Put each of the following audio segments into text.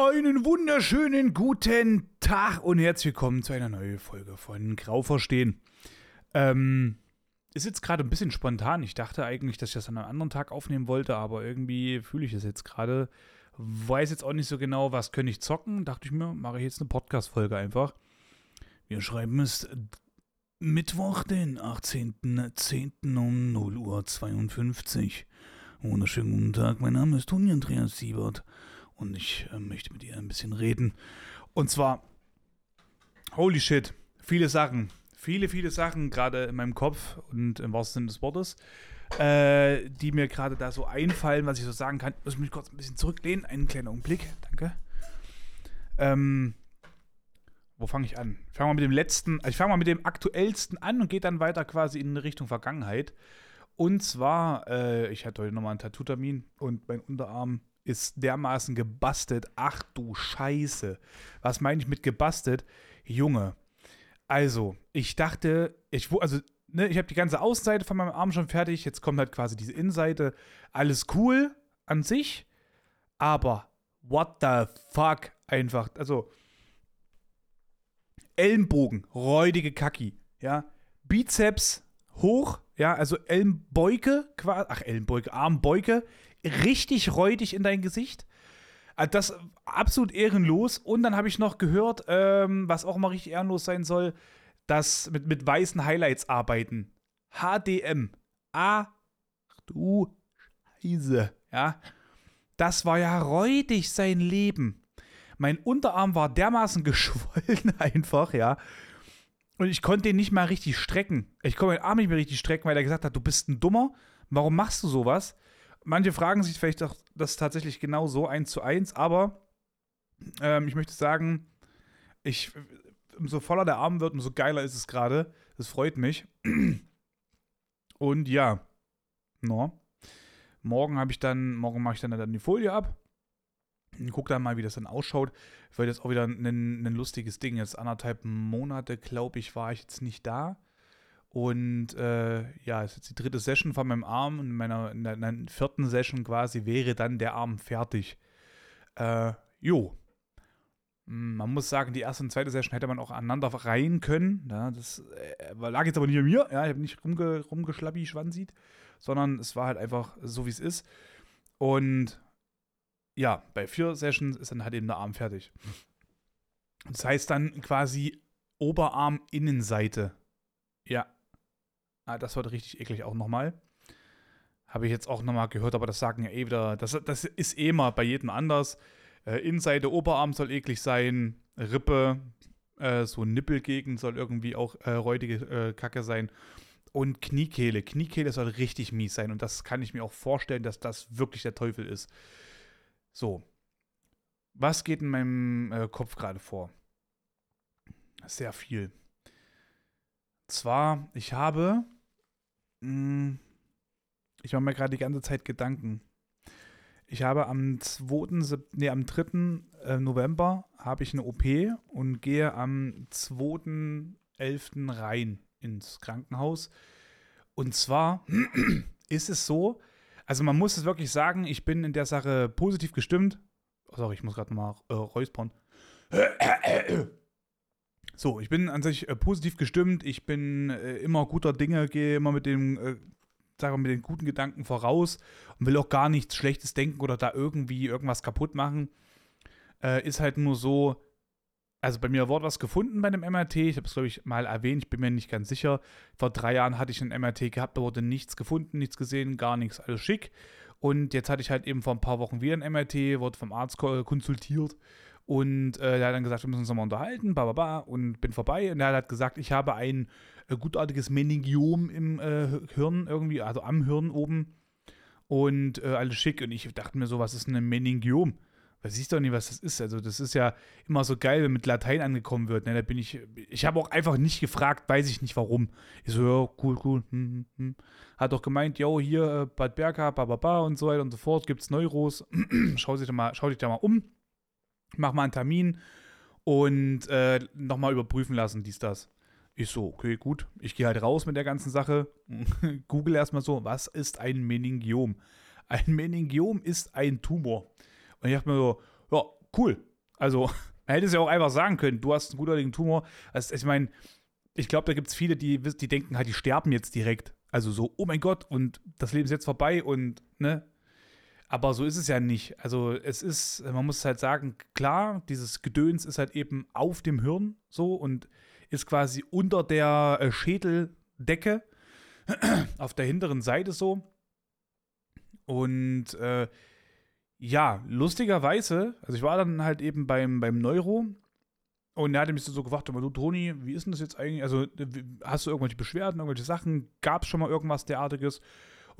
Einen wunderschönen guten Tag und herzlich willkommen zu einer neuen Folge von Grau verstehen. Ähm, ist jetzt gerade ein bisschen spontan. Ich dachte eigentlich, dass ich das an einem anderen Tag aufnehmen wollte, aber irgendwie fühle ich es jetzt gerade. Weiß jetzt auch nicht so genau, was könnte ich zocken. Dachte ich mir, mache ich jetzt eine Podcast-Folge einfach. Wir schreiben es Mittwoch, den 18.10. um 0 Uhr 52. Wunderschönen guten Tag, mein Name ist Toni Andreas Siebert und ich äh, möchte mit ihr ein bisschen reden. Und zwar, holy shit, viele Sachen. Viele, viele Sachen gerade in meinem Kopf und im wahrsten Sinne des Wortes, äh, die mir gerade da so einfallen, was ich so sagen kann. Muss ich mich kurz ein bisschen zurücklehnen. Einen kleinen Augenblick, danke. Ähm, wo fange ich an? Ich fange mal mit dem letzten, also ich fange mal mit dem aktuellsten an und gehe dann weiter quasi in Richtung Vergangenheit. Und zwar, äh, ich hatte heute nochmal einen Tattoo-Termin und mein Unterarm ist dermaßen gebastelt. Ach du Scheiße. Was meine ich mit gebastelt? Junge. Also, ich dachte, ich, also, ne, ich habe die ganze Außenseite von meinem Arm schon fertig. Jetzt kommt halt quasi diese Innenseite. Alles cool an sich. Aber, what the fuck? Einfach, also, Ellenbogen, räudige Kacki, ja. Bizeps hoch, ja, also Ellenbeuge, ach, Ellenbeuge, Armbeuge, richtig räudig in dein Gesicht. Also das absolut ehrenlos. Und dann habe ich noch gehört, ähm, was auch mal richtig ehrenlos sein soll, dass mit, mit weißen Highlights arbeiten. HDM. Ach du Scheiße. Ja. Das war ja räudig sein Leben. Mein Unterarm war dermaßen geschwollen einfach, ja. Und ich konnte den nicht mal richtig strecken. Ich konnte meinen Arm nicht mehr richtig strecken, weil er gesagt hat, du bist ein Dummer. Warum machst du sowas? Manche fragen sich vielleicht auch das tatsächlich genau so eins zu eins, aber ähm, ich möchte sagen, ich, umso voller der Arm wird, umso geiler ist es gerade. Das freut mich. Und ja, no. Morgen habe ich dann, morgen mache ich dann, dann die Folie ab. Und guck dann mal, wie das dann ausschaut. Wird jetzt auch wieder ein, ein lustiges Ding. Jetzt anderthalb Monate, glaube ich, war ich jetzt nicht da. Und äh, ja, ist jetzt die dritte Session von meinem Arm und in meiner, in der, vierten Session quasi wäre dann der Arm fertig. Äh, jo. Hm, man muss sagen, die erste und zweite Session hätte man auch aneinander reihen können. Ja, das äh, lag jetzt aber nicht an mir. Ja, ich habe nicht rumge, rumgeschlappi Schwanzit, sondern es war halt einfach so, wie es ist. Und ja, bei vier Sessions ist dann halt eben der Arm fertig. Das heißt dann quasi Oberarm-Innenseite. Ja, Ah, das wird richtig eklig auch nochmal. Habe ich jetzt auch nochmal gehört, aber das sagen ja eh wieder. Das, das ist eh mal bei jedem anders. Äh, Innenseite, Oberarm soll eklig sein. Rippe, äh, so Nippelgegend soll irgendwie auch äh, räudige äh, Kacke sein. Und Kniekehle. Kniekehle soll richtig mies sein. Und das kann ich mir auch vorstellen, dass das wirklich der Teufel ist. So. Was geht in meinem äh, Kopf gerade vor? Sehr viel. Zwar, ich habe ich mache mir gerade die ganze Zeit Gedanken. Ich habe am 2. Nee, am 3. Äh, November habe ich eine OP und gehe am 2.11. rein ins Krankenhaus. Und zwar ist es so, also man muss es wirklich sagen, ich bin in der Sache positiv gestimmt. Oh, sorry, ich muss gerade mal äh, räuspern. So, ich bin an sich äh, positiv gestimmt. Ich bin äh, immer guter Dinge, gehe immer mit dem, äh, sagen wir, mit den guten Gedanken voraus und will auch gar nichts Schlechtes denken oder da irgendwie irgendwas kaputt machen. Äh, ist halt nur so, also bei mir wurde was gefunden bei einem MRT. Ich habe es, glaube ich, mal erwähnt. Ich bin mir nicht ganz sicher. Vor drei Jahren hatte ich ein MRT gehabt, da wurde nichts gefunden, nichts gesehen, gar nichts, alles schick. Und jetzt hatte ich halt eben vor ein paar Wochen wieder ein MRT, wurde vom Arzt konsultiert und äh, er hat dann gesagt, wir müssen uns nochmal unterhalten, ba, ba, ba, und bin vorbei. Und er hat gesagt, ich habe ein äh, gutartiges Meningiom im äh, Hirn irgendwie, also am Hirn oben. Und äh, alles schick. Und ich dachte mir so, was ist denn ein Meningiom? Weiß ich doch nicht, was das ist. Also, das ist ja immer so geil, wenn mit Latein angekommen wird. Ne? Da bin ich. Ich habe auch einfach nicht gefragt, weiß ich nicht warum. Ich so, ja, cool, cool. Hm, hm, hm. Hat doch gemeint, yo, hier, äh, Bad Berka, ba, ba, ba und so weiter und so fort. Gibt's Neuros. schau, dich da mal, schau dich da mal um mach mal einen Termin und äh, nochmal überprüfen lassen, dies, das. Ich so, okay, gut. Ich gehe halt raus mit der ganzen Sache. Google erstmal so, was ist ein Meningiom? Ein Meningiom ist ein Tumor. Und ich dachte mir so, ja, cool. Also, man hätte es ja auch einfach sagen können, du hast einen gutartigen Tumor. Also, ich meine, ich glaube, da gibt es viele, die, die denken halt, die sterben jetzt direkt. Also so, oh mein Gott, und das Leben ist jetzt vorbei und, ne? Aber so ist es ja nicht. Also es ist, man muss halt sagen, klar, dieses Gedöns ist halt eben auf dem Hirn so und ist quasi unter der äh, Schädeldecke auf der hinteren Seite so. Und äh, ja, lustigerweise, also ich war dann halt eben beim, beim Neuro und er hatte mich so gefragt, du Toni, wie ist denn das jetzt eigentlich? Also hast du irgendwelche Beschwerden, irgendwelche Sachen? Gab es schon mal irgendwas derartiges?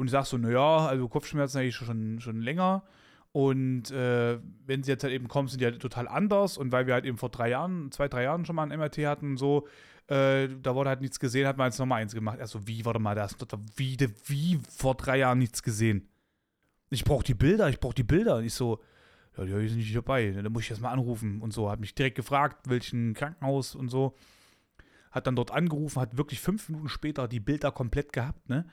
Und ich sag so, naja, also Kopfschmerzen eigentlich schon, schon länger. Und äh, wenn sie jetzt halt eben kommen, sind die halt total anders. Und weil wir halt eben vor drei Jahren, zwei, drei Jahren schon mal ein MRT hatten und so, äh, da wurde halt nichts gesehen, hat man jetzt nochmal eins gemacht. Also, wie, warte mal, da ist wie, wie vor drei Jahren nichts gesehen. Ich brauche die Bilder, ich brauche die Bilder. Und ich so, ja, die sind nicht dabei. Da muss ich erst mal anrufen und so. Hat mich direkt gefragt, welchen Krankenhaus und so. Hat dann dort angerufen, hat wirklich fünf Minuten später die Bilder komplett gehabt, ne?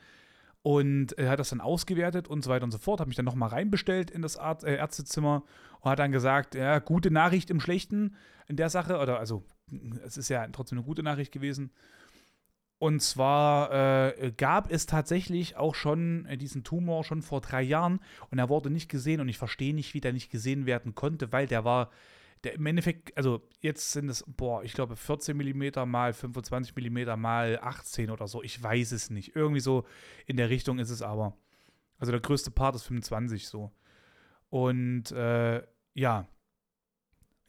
Und er hat das dann ausgewertet und so weiter und so fort. Hat mich dann nochmal reinbestellt in das Arzt, äh, Ärztezimmer und hat dann gesagt, ja, gute Nachricht im Schlechten in der Sache. Oder also, es ist ja trotzdem eine gute Nachricht gewesen. Und zwar äh, gab es tatsächlich auch schon äh, diesen Tumor schon vor drei Jahren und er wurde nicht gesehen und ich verstehe nicht, wie der nicht gesehen werden konnte, weil der war, der im Endeffekt, also jetzt sind es, boah, ich glaube 14 mm mal 25 mm mal 18 oder so, ich weiß es nicht. Irgendwie so in der Richtung ist es aber. Also der größte Part ist 25 so. Und äh, ja,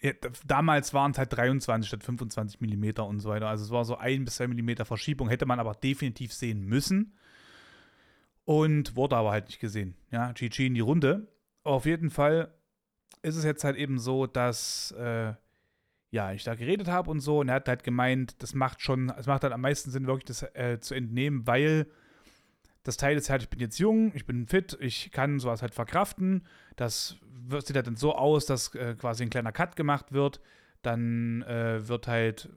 ja, damals waren es halt 23 statt 25 mm und so weiter. Also es war so ein bis zwei Millimeter Verschiebung, hätte man aber definitiv sehen müssen. Und wurde aber halt nicht gesehen. Ja, GG in die Runde. Auf jeden Fall ist es jetzt halt eben so, dass äh, ja, ich da geredet habe und so. Und er hat halt gemeint, das macht schon, es macht halt am meisten Sinn, wirklich das äh, zu entnehmen, weil das Teil ist halt, ich bin jetzt jung, ich bin fit, ich kann sowas halt verkraften. Das sieht halt dann so aus, dass äh, quasi ein kleiner Cut gemacht wird. Dann äh, wird halt,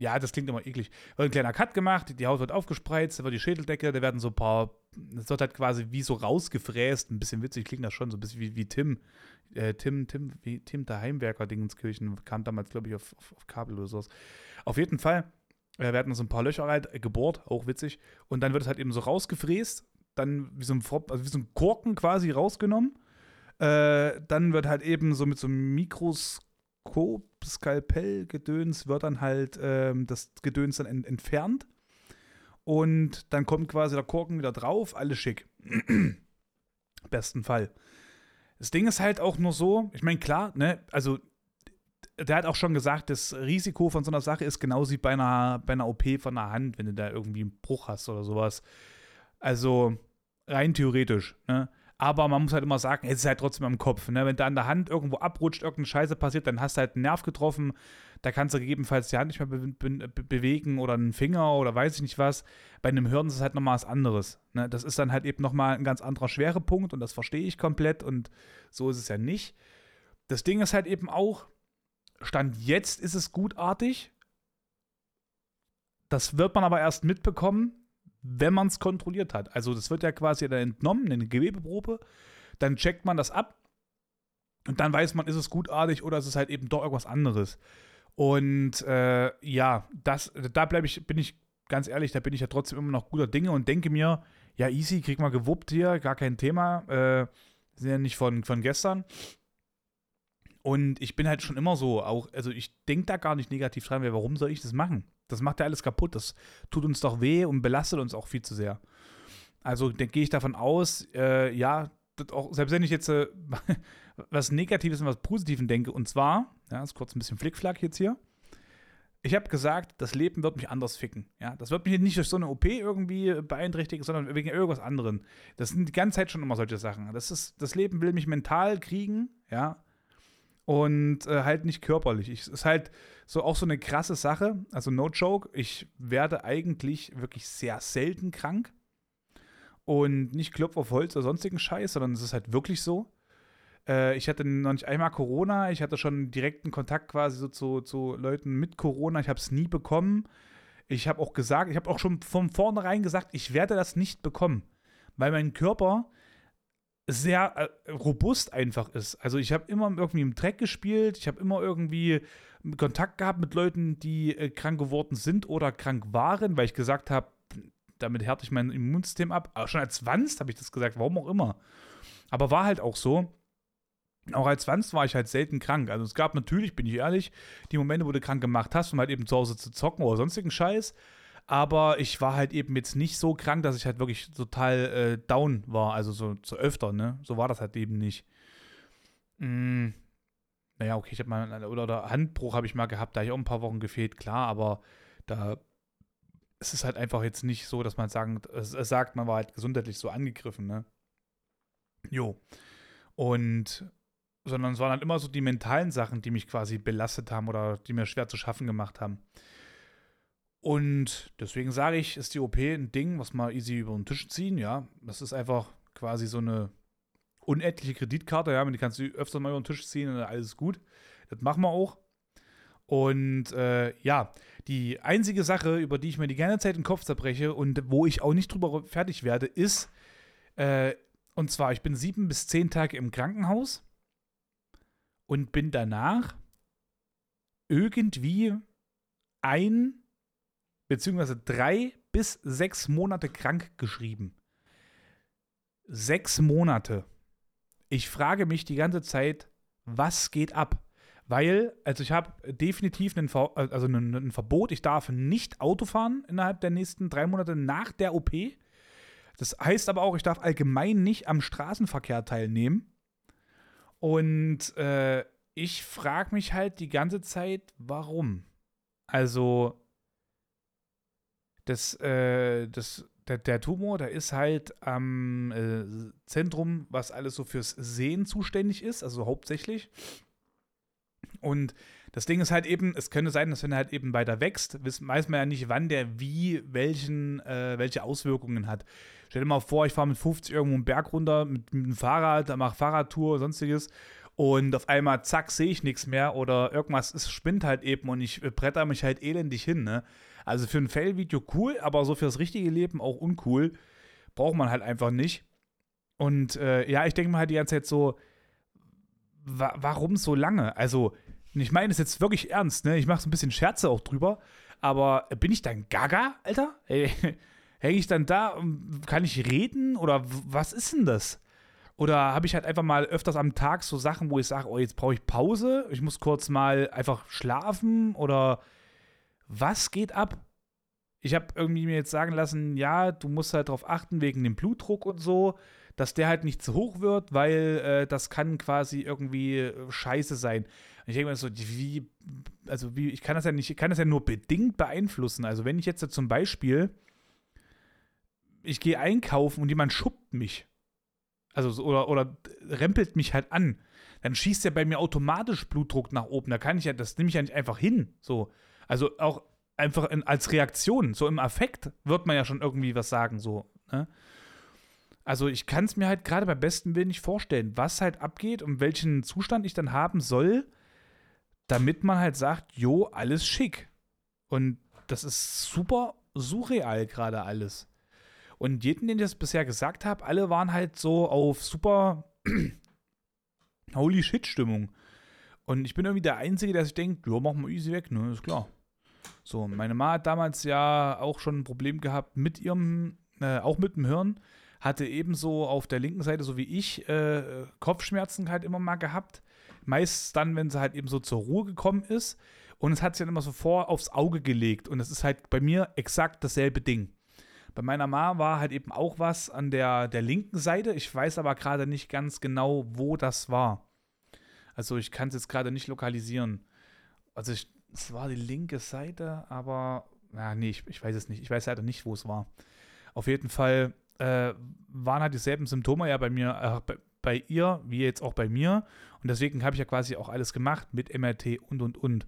ja, das klingt immer eklig, wird ein kleiner Cut gemacht, die Haut wird aufgespreizt, da wird die Schädeldecke, da werden so ein paar, das wird halt quasi wie so rausgefräst, ein bisschen witzig, klingt das schon so ein bisschen wie, wie Tim. Äh, Tim, Tim, wie Tim der Heimwerker Dingenskirchen kam damals, glaube ich, auf, auf, auf Kabel oder sowas. Auf jeden Fall äh, hatten so ein paar Löcher halt gebohrt, auch witzig. Und dann wird es halt eben so rausgefräst, dann wie so ein, also wie so ein Korken quasi rausgenommen. Äh, dann wird halt eben so mit so einem Mikroskop, Skalpell, Gedöns, wird dann halt ähm, das Gedöns dann ent entfernt. Und dann kommt quasi der Korken wieder drauf, alles schick. Besten Fall. Das Ding ist halt auch nur so, ich meine, klar, ne, also der hat auch schon gesagt, das Risiko von so einer Sache ist genauso wie bei einer, bei einer OP von der Hand, wenn du da irgendwie einen Bruch hast oder sowas. Also rein theoretisch, ne? Aber man muss halt immer sagen, es ist halt trotzdem am Kopf. Ne? Wenn da an der Hand irgendwo abrutscht, irgendeine Scheiße passiert, dann hast du halt einen Nerv getroffen. Da kannst du gegebenenfalls die Hand nicht mehr be be bewegen oder einen Finger oder weiß ich nicht was. Bei einem Hirn ist es halt nochmal was anderes. Ne? Das ist dann halt eben nochmal ein ganz anderer Schwerepunkt und das verstehe ich komplett und so ist es ja nicht. Das Ding ist halt eben auch, Stand jetzt ist es gutartig. Das wird man aber erst mitbekommen, wenn man es kontrolliert hat. Also das wird ja quasi dann entnommen, eine Gewebeprobe. Dann checkt man das ab und dann weiß man, ist es gutartig oder ist es halt eben doch irgendwas anderes. Und äh, ja, das, da bleibe ich, bin ich ganz ehrlich, da bin ich ja trotzdem immer noch guter Dinge und denke mir, ja, easy, krieg mal gewuppt hier, gar kein Thema. Äh, sind ja nicht von, von gestern. Und ich bin halt schon immer so, auch, also ich denke da gar nicht negativ dran, warum soll ich das machen? Das macht ja alles kaputt. Das tut uns doch weh und belastet uns auch viel zu sehr. Also gehe ich davon aus, äh, ja, auch, selbst wenn ich jetzt äh, was Negatives und was Positives denke, und zwar, ja, ist kurz ein bisschen Flickflack jetzt hier. Ich habe gesagt, das Leben wird mich anders ficken. Ja, das wird mich nicht durch so eine OP irgendwie beeinträchtigen, sondern wegen irgendwas anderem. Das sind die ganze Zeit schon immer solche Sachen. Das ist, das Leben will mich mental kriegen, ja, und äh, halt nicht körperlich. Es ist halt so auch so eine krasse Sache. Also no joke, ich werde eigentlich wirklich sehr selten krank und nicht Klopf auf Holz oder sonstigen Scheiß, sondern es ist halt wirklich so. Äh, ich hatte noch nicht einmal Corona, ich hatte schon direkten Kontakt quasi so zu, zu Leuten mit Corona, ich habe es nie bekommen. Ich habe auch gesagt, ich habe auch schon von vornherein gesagt, ich werde das nicht bekommen, weil mein Körper sehr äh, robust einfach ist. Also ich habe immer irgendwie im Dreck gespielt, ich habe immer irgendwie Kontakt gehabt mit Leuten, die äh, krank geworden sind oder krank waren, weil ich gesagt habe, damit härte ich mein Immunsystem ab. Aber schon als Wanst habe ich das gesagt, warum auch immer. Aber war halt auch so. Auch als Wanst war ich halt selten krank. Also es gab natürlich, bin ich ehrlich, die Momente, wo du krank gemacht hast, um halt eben zu Hause zu zocken oder sonstigen Scheiß. Aber ich war halt eben jetzt nicht so krank, dass ich halt wirklich total äh, down war. Also so, so öfter, ne? So war das halt eben nicht. Mm, naja, okay, ich habe mal, oder, oder Handbruch habe ich mal gehabt, da habe ich auch ein paar Wochen gefehlt, klar, aber da ist es halt einfach jetzt nicht so, dass man sagen, es, es sagt, man war halt gesundheitlich so angegriffen, ne? Jo. Und, sondern es waren halt immer so die mentalen Sachen, die mich quasi belastet haben oder die mir schwer zu schaffen gemacht haben. Und deswegen sage ich, ist die OP ein Ding, was mal easy über den Tisch ziehen, ja. Das ist einfach quasi so eine unendliche Kreditkarte, ja, die kannst du öfter mal über den Tisch ziehen und alles ist gut. Das machen wir auch. Und äh, ja, die einzige Sache, über die ich mir die ganze Zeit den Kopf zerbreche und wo ich auch nicht drüber fertig werde, ist, äh, und zwar, ich bin sieben bis zehn Tage im Krankenhaus und bin danach irgendwie ein beziehungsweise drei bis sechs Monate krank geschrieben. Sechs Monate. Ich frage mich die ganze Zeit, was geht ab? Weil, also ich habe definitiv einen, Ver also ein, Verbot, ich darf nicht Auto fahren innerhalb der nächsten drei Monate nach der OP. Das heißt aber auch, ich darf allgemein nicht am Straßenverkehr teilnehmen. Und äh, ich frage mich halt die ganze Zeit, warum? Also, das, äh, das, der, der, Tumor, der ist halt am äh, Zentrum, was alles so fürs Sehen zuständig ist, also hauptsächlich. Und das Ding ist halt eben, es könnte sein, dass wenn er halt eben weiter wächst, weiß man ja nicht, wann der wie welchen, äh, welche Auswirkungen hat. Stell dir mal vor, ich fahre mit 50 irgendwo einen Berg runter mit, mit dem Fahrrad, da mache Fahrradtour, sonstiges und auf einmal, zack, sehe ich nichts mehr oder irgendwas ist, spinnt halt eben und ich bretter mich halt elendig hin, ne? Also für ein Fail-Video cool, aber so fürs richtige Leben auch uncool. Braucht man halt einfach nicht. Und äh, ja, ich denke mir halt die ganze Zeit so, wa warum so lange? Also, ich meine es jetzt wirklich ernst, ne? Ich mache so ein bisschen Scherze auch drüber, aber bin ich dann gaga, Alter? Hey, Hänge ich dann da, kann ich reden oder was ist denn das? Oder habe ich halt einfach mal öfters am Tag so Sachen, wo ich sage, oh, jetzt brauche ich Pause, ich muss kurz mal einfach schlafen oder was geht ab? Ich habe irgendwie mir jetzt sagen lassen, ja, du musst halt darauf achten wegen dem Blutdruck und so, dass der halt nicht zu hoch wird, weil äh, das kann quasi irgendwie äh, scheiße sein. Und ich denke mir so, wie, also wie, ich kann das ja nicht, ich kann das ja nur bedingt beeinflussen. Also wenn ich jetzt zum Beispiel, ich gehe einkaufen und jemand schuppt mich, also oder, oder rempelt mich halt an, dann schießt ja bei mir automatisch Blutdruck nach oben. Da kann ich ja, das nehme ich ja nicht einfach hin. So. Also auch einfach in, als Reaktion, so im Affekt wird man ja schon irgendwie was sagen, so. Ne? Also ich kann es mir halt gerade beim besten Willen nicht vorstellen, was halt abgeht und welchen Zustand ich dann haben soll, damit man halt sagt, jo, alles schick. Und das ist super surreal gerade alles. Und jeden, den ich das bisher gesagt habe, alle waren halt so auf super Holy Shit-Stimmung. Und ich bin irgendwie der Einzige, der sich denkt, ja, mach mal easy weg, ne, ist klar. So, meine Mama hat damals ja auch schon ein Problem gehabt mit ihrem, äh, auch mit dem Hirn. Hatte ebenso auf der linken Seite, so wie ich, äh, Kopfschmerzen halt immer mal gehabt. Meist dann, wenn sie halt eben so zur Ruhe gekommen ist. Und es hat sich dann immer so vor aufs Auge gelegt. Und es ist halt bei mir exakt dasselbe Ding. Bei meiner Mama war halt eben auch was an der, der linken Seite. Ich weiß aber gerade nicht ganz genau, wo das war. Also ich kann es jetzt gerade nicht lokalisieren. Also ich es war die linke Seite, aber ja, nee, ich, ich weiß es nicht. Ich weiß leider nicht, wo es war. Auf jeden Fall äh, waren halt dieselben Symptome ja bei mir, äh, bei, bei, ihr, wie jetzt auch bei mir. Und deswegen habe ich ja quasi auch alles gemacht mit MRT und und und.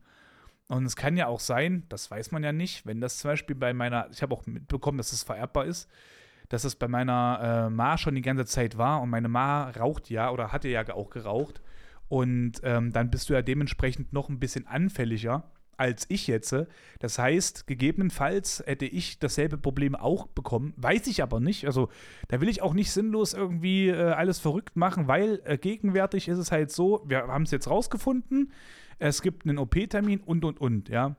Und es kann ja auch sein, das weiß man ja nicht, wenn das zum Beispiel bei meiner, ich habe auch mitbekommen, dass es vererbbar ist, dass es bei meiner äh, Ma schon die ganze Zeit war und meine Ma raucht ja oder hatte ja auch geraucht. Und ähm, dann bist du ja dementsprechend noch ein bisschen anfälliger als ich jetzt. Das heißt, gegebenenfalls hätte ich dasselbe Problem auch bekommen. Weiß ich aber nicht. Also da will ich auch nicht sinnlos irgendwie äh, alles verrückt machen, weil äh, gegenwärtig ist es halt so, wir haben es jetzt rausgefunden, es gibt einen OP-Termin und, und, und, ja.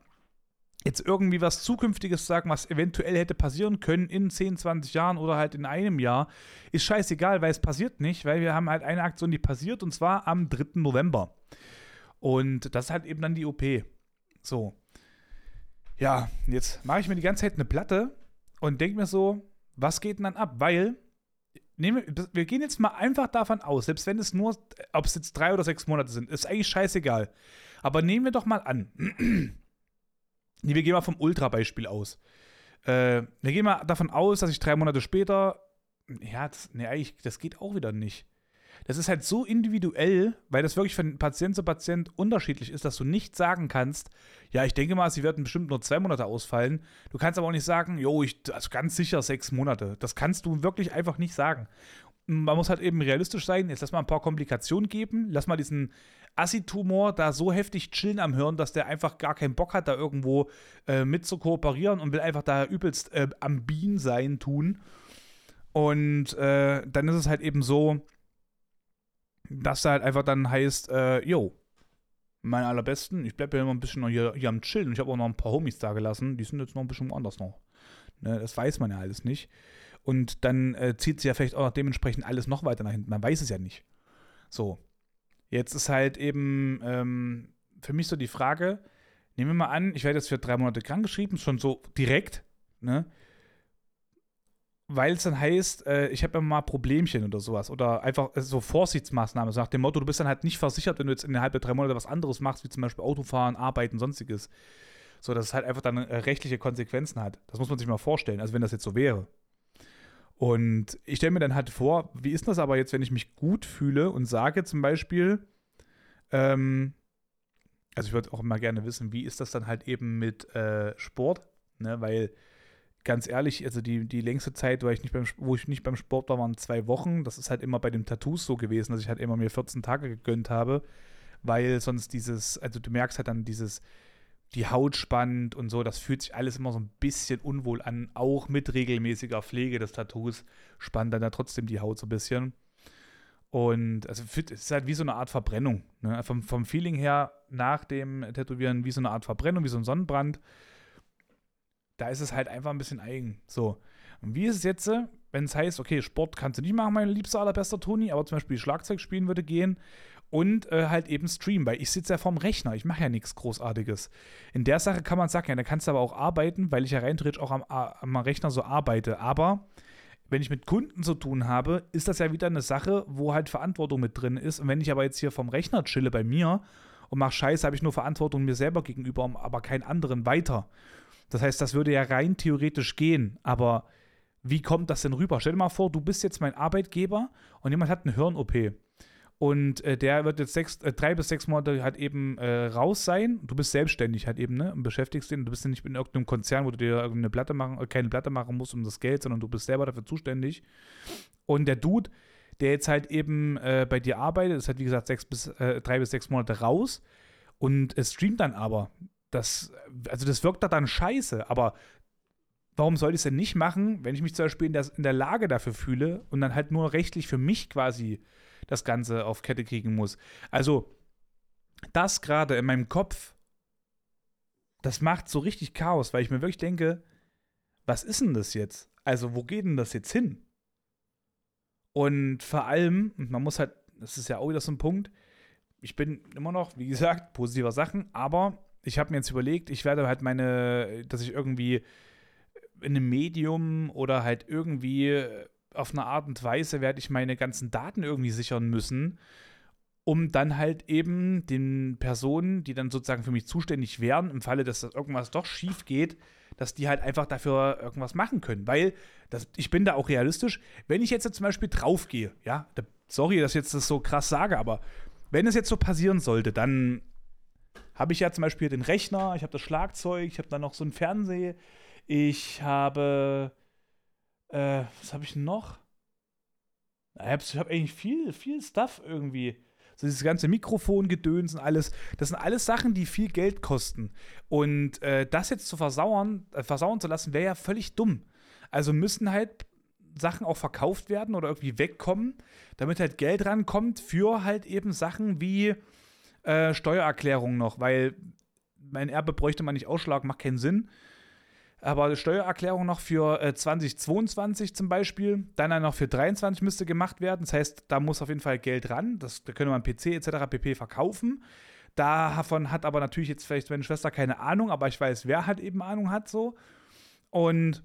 Jetzt irgendwie was Zukünftiges sagen, was eventuell hätte passieren können in 10, 20 Jahren oder halt in einem Jahr, ist scheißegal, weil es passiert nicht, weil wir haben halt eine Aktion, die passiert und zwar am 3. November. Und das ist halt eben dann die OP. So. Ja, jetzt mache ich mir die ganze Zeit eine Platte und denke mir so, was geht denn dann ab? Weil, nehmen wir, wir gehen jetzt mal einfach davon aus, selbst wenn es nur, ob es jetzt drei oder sechs Monate sind, ist eigentlich scheißegal. Aber nehmen wir doch mal an, nee, wir gehen mal vom Ultra-Beispiel aus. Äh, wir gehen mal davon aus, dass ich drei Monate später, ja, das, nee, eigentlich, das geht auch wieder nicht das ist halt so individuell, weil das wirklich von Patient zu Patient unterschiedlich ist, dass du nicht sagen kannst, ja, ich denke mal, sie werden bestimmt nur zwei Monate ausfallen. Du kannst aber auch nicht sagen, jo, ich, also ganz sicher sechs Monate. Das kannst du wirklich einfach nicht sagen. Man muss halt eben realistisch sein, jetzt lass mal ein paar Komplikationen geben, lass mal diesen Assi-Tumor da so heftig chillen am Hirn, dass der einfach gar keinen Bock hat, da irgendwo äh, mit zu kooperieren und will einfach da übelst äh, am Bean sein tun. Und äh, dann ist es halt eben so, dass da halt einfach dann heißt, äh, yo, meine allerbesten, ich bleibe ja immer ein bisschen noch hier, hier am Chillen. Ich habe auch noch ein paar Homies da gelassen, die sind jetzt noch ein bisschen woanders noch. Ne, das weiß man ja alles nicht. Und dann äh, zieht sie ja vielleicht auch dementsprechend alles noch weiter nach hinten. Man weiß es ja nicht. So. Jetzt ist halt eben ähm, für mich so die Frage, nehmen wir mal an, ich werde jetzt für drei Monate krankgeschrieben, schon so direkt, ne? weil es dann heißt, äh, ich habe ja mal Problemchen oder sowas. Oder einfach äh, so Vorsichtsmaßnahmen. So nach dem Motto, du bist dann halt nicht versichert, wenn du jetzt innerhalb der drei Monate was anderes machst, wie zum Beispiel Autofahren, Arbeiten, sonstiges. So, dass es halt einfach dann äh, rechtliche Konsequenzen hat. Das muss man sich mal vorstellen, also wenn das jetzt so wäre. Und ich stelle mir dann halt vor, wie ist das aber jetzt, wenn ich mich gut fühle und sage zum Beispiel, ähm, also ich würde auch immer gerne wissen, wie ist das dann halt eben mit äh, Sport, ne, weil ganz ehrlich, also die, die längste Zeit, ich, beim, wo ich nicht beim Sport war, waren zwei Wochen. Das ist halt immer bei den Tattoos so gewesen, dass ich halt immer mir 14 Tage gegönnt habe, weil sonst dieses, also du merkst halt dann dieses, die Haut spannt und so, das fühlt sich alles immer so ein bisschen unwohl an. Auch mit regelmäßiger Pflege des Tattoos spannt dann da trotzdem die Haut so ein bisschen. Und also es ist halt wie so eine Art Verbrennung. Ne? Vom, vom Feeling her nach dem Tätowieren wie so eine Art Verbrennung, wie so ein Sonnenbrand da ist es halt einfach ein bisschen eigen. So. Und wie ist es jetzt, wenn es heißt, okay, Sport kannst du nicht machen, mein liebster allerbester Toni, aber zum Beispiel Schlagzeug spielen würde gehen und äh, halt eben streamen, weil ich sitze ja vorm Rechner, ich mache ja nichts Großartiges. In der Sache kann man sagen, ja, da kannst du aber auch arbeiten, weil ich ja rein theoretisch auch am, am Rechner so arbeite. Aber wenn ich mit Kunden zu tun habe, ist das ja wieder eine Sache, wo halt Verantwortung mit drin ist. Und wenn ich aber jetzt hier vom Rechner chille bei mir und mache Scheiße, habe ich nur Verantwortung mir selber gegenüber, aber keinen anderen weiter. Das heißt, das würde ja rein theoretisch gehen, aber wie kommt das denn rüber? Stell dir mal vor, du bist jetzt mein Arbeitgeber und jemand hat eine Hirn-OP. Und äh, der wird jetzt sechs, äh, drei bis sechs Monate halt eben äh, raus sein. Du bist selbstständig halt eben, ne? Und beschäftigst den. Du bist ja nicht in irgendeinem Konzern, wo du dir irgendeine Platte machen, äh, keine Platte machen musst um das Geld, sondern du bist selber dafür zuständig. Und der Dude, der jetzt halt eben äh, bei dir arbeitet, ist halt wie gesagt sechs bis, äh, drei bis sechs Monate raus und streamt dann aber das, also das wirkt da dann scheiße, aber warum soll ich es denn nicht machen, wenn ich mich zum Beispiel in der, in der Lage dafür fühle und dann halt nur rechtlich für mich quasi das Ganze auf Kette kriegen muss? Also, das gerade in meinem Kopf, das macht so richtig Chaos, weil ich mir wirklich denke, was ist denn das jetzt? Also, wo geht denn das jetzt hin? Und vor allem, man muss halt, das ist ja auch wieder so ein Punkt, ich bin immer noch, wie gesagt, positiver Sachen, aber ich habe mir jetzt überlegt, ich werde halt meine, dass ich irgendwie in einem Medium oder halt irgendwie auf eine Art und Weise werde ich meine ganzen Daten irgendwie sichern müssen, um dann halt eben den Personen, die dann sozusagen für mich zuständig wären, im Falle, dass das irgendwas doch schief geht, dass die halt einfach dafür irgendwas machen können. Weil das, ich bin da auch realistisch, wenn ich jetzt zum Beispiel draufgehe, ja, sorry, dass ich jetzt das so krass sage, aber wenn es jetzt so passieren sollte, dann habe ich ja zum Beispiel den Rechner, ich habe das Schlagzeug, ich habe dann noch so einen Fernseher, ich habe, äh, was habe ich noch? Ich habe hab eigentlich viel, viel Stuff irgendwie. So dieses ganze Mikrofongedöns und alles, das sind alles Sachen, die viel Geld kosten. Und äh, das jetzt zu versauern, äh, versauern zu lassen, wäre ja völlig dumm. Also müssen halt Sachen auch verkauft werden oder irgendwie wegkommen, damit halt Geld rankommt für halt eben Sachen wie äh, Steuererklärung noch, weil mein Erbe bräuchte man nicht ausschlagen, macht keinen Sinn. Aber Steuererklärung noch für äh, 2022 zum Beispiel, dann noch für 2023 müsste gemacht werden. Das heißt, da muss auf jeden Fall Geld ran. Das, da könnte man PC etc. pp. verkaufen. Davon hat aber natürlich jetzt vielleicht meine Schwester keine Ahnung, aber ich weiß, wer halt eben Ahnung hat so. Und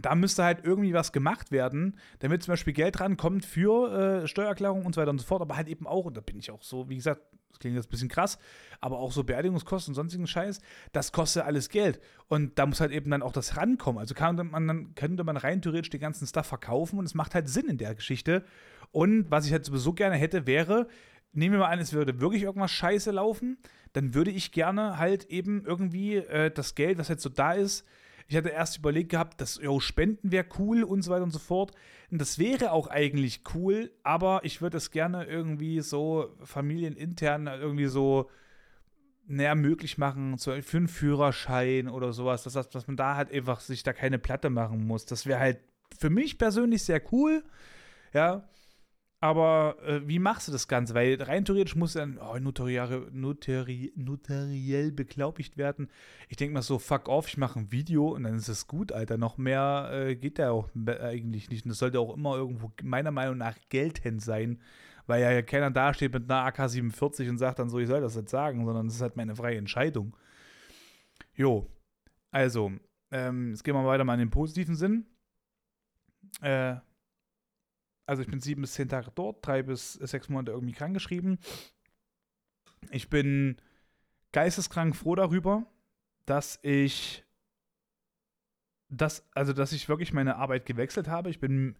da müsste halt irgendwie was gemacht werden, damit zum Beispiel Geld rankommt für äh, Steuererklärung und so weiter und so fort, aber halt eben auch, und da bin ich auch so, wie gesagt, das klingt jetzt ein bisschen krass, aber auch so Beerdigungskosten und sonstigen Scheiß, das kostet alles Geld. Und da muss halt eben dann auch das rankommen. Also kann man dann, könnte man rein theoretisch den ganzen Stuff verkaufen und es macht halt Sinn in der Geschichte. Und was ich halt sowieso gerne hätte, wäre, nehmen wir mal an, es würde wirklich irgendwas scheiße laufen, dann würde ich gerne halt eben irgendwie äh, das Geld, was jetzt so da ist, ich hatte erst überlegt gehabt, dass yo, Spenden wäre cool und so weiter und so fort. Und das wäre auch eigentlich cool, aber ich würde es gerne irgendwie so familienintern irgendwie so näher möglich machen, für einen Führerschein oder sowas, dass, dass man da halt einfach sich da keine Platte machen muss. Das wäre halt für mich persönlich sehr cool. Ja, aber äh, wie machst du das Ganze? Weil rein theoretisch muss dann oh, notariare, notari, notariell beglaubigt werden. Ich denke mal so, fuck off, ich mache ein Video und dann ist es gut, Alter. Noch mehr äh, geht da auch eigentlich nicht. Und das sollte auch immer irgendwo meiner Meinung nach geltend sein. Weil ja keiner dasteht mit einer AK-47 und sagt dann so, ich soll das jetzt sagen, sondern das ist halt meine freie Entscheidung. Jo, also, ähm, jetzt gehen wir weiter mal in den positiven Sinn. Äh, also ich bin sieben bis zehn Tage dort, drei bis sechs Monate irgendwie krankgeschrieben. Ich bin geisteskrank froh darüber, dass ich das, also dass ich wirklich meine Arbeit gewechselt habe. Ich bin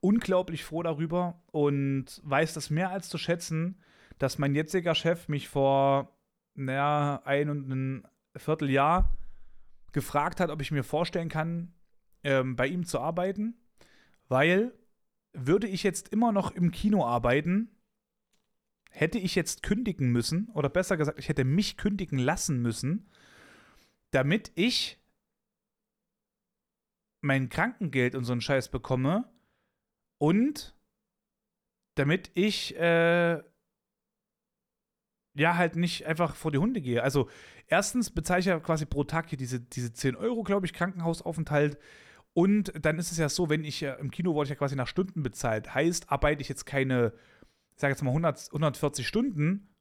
unglaublich froh darüber und weiß das mehr als zu schätzen, dass mein jetziger Chef mich vor naja, ein und ein Vierteljahr gefragt hat, ob ich mir vorstellen kann, ähm, bei ihm zu arbeiten, weil würde ich jetzt immer noch im Kino arbeiten, hätte ich jetzt kündigen müssen, oder besser gesagt, ich hätte mich kündigen lassen müssen, damit ich mein Krankengeld und so einen Scheiß bekomme und damit ich äh, ja halt nicht einfach vor die Hunde gehe. Also erstens bezahle ich ja quasi pro Tag hier diese, diese 10 Euro, glaube ich, Krankenhausaufenthalt. Und dann ist es ja so, wenn ich im Kino wurde ich ja quasi nach Stunden bezahlt. Heißt, arbeite ich jetzt keine, ich sage jetzt mal 100, 140 Stunden,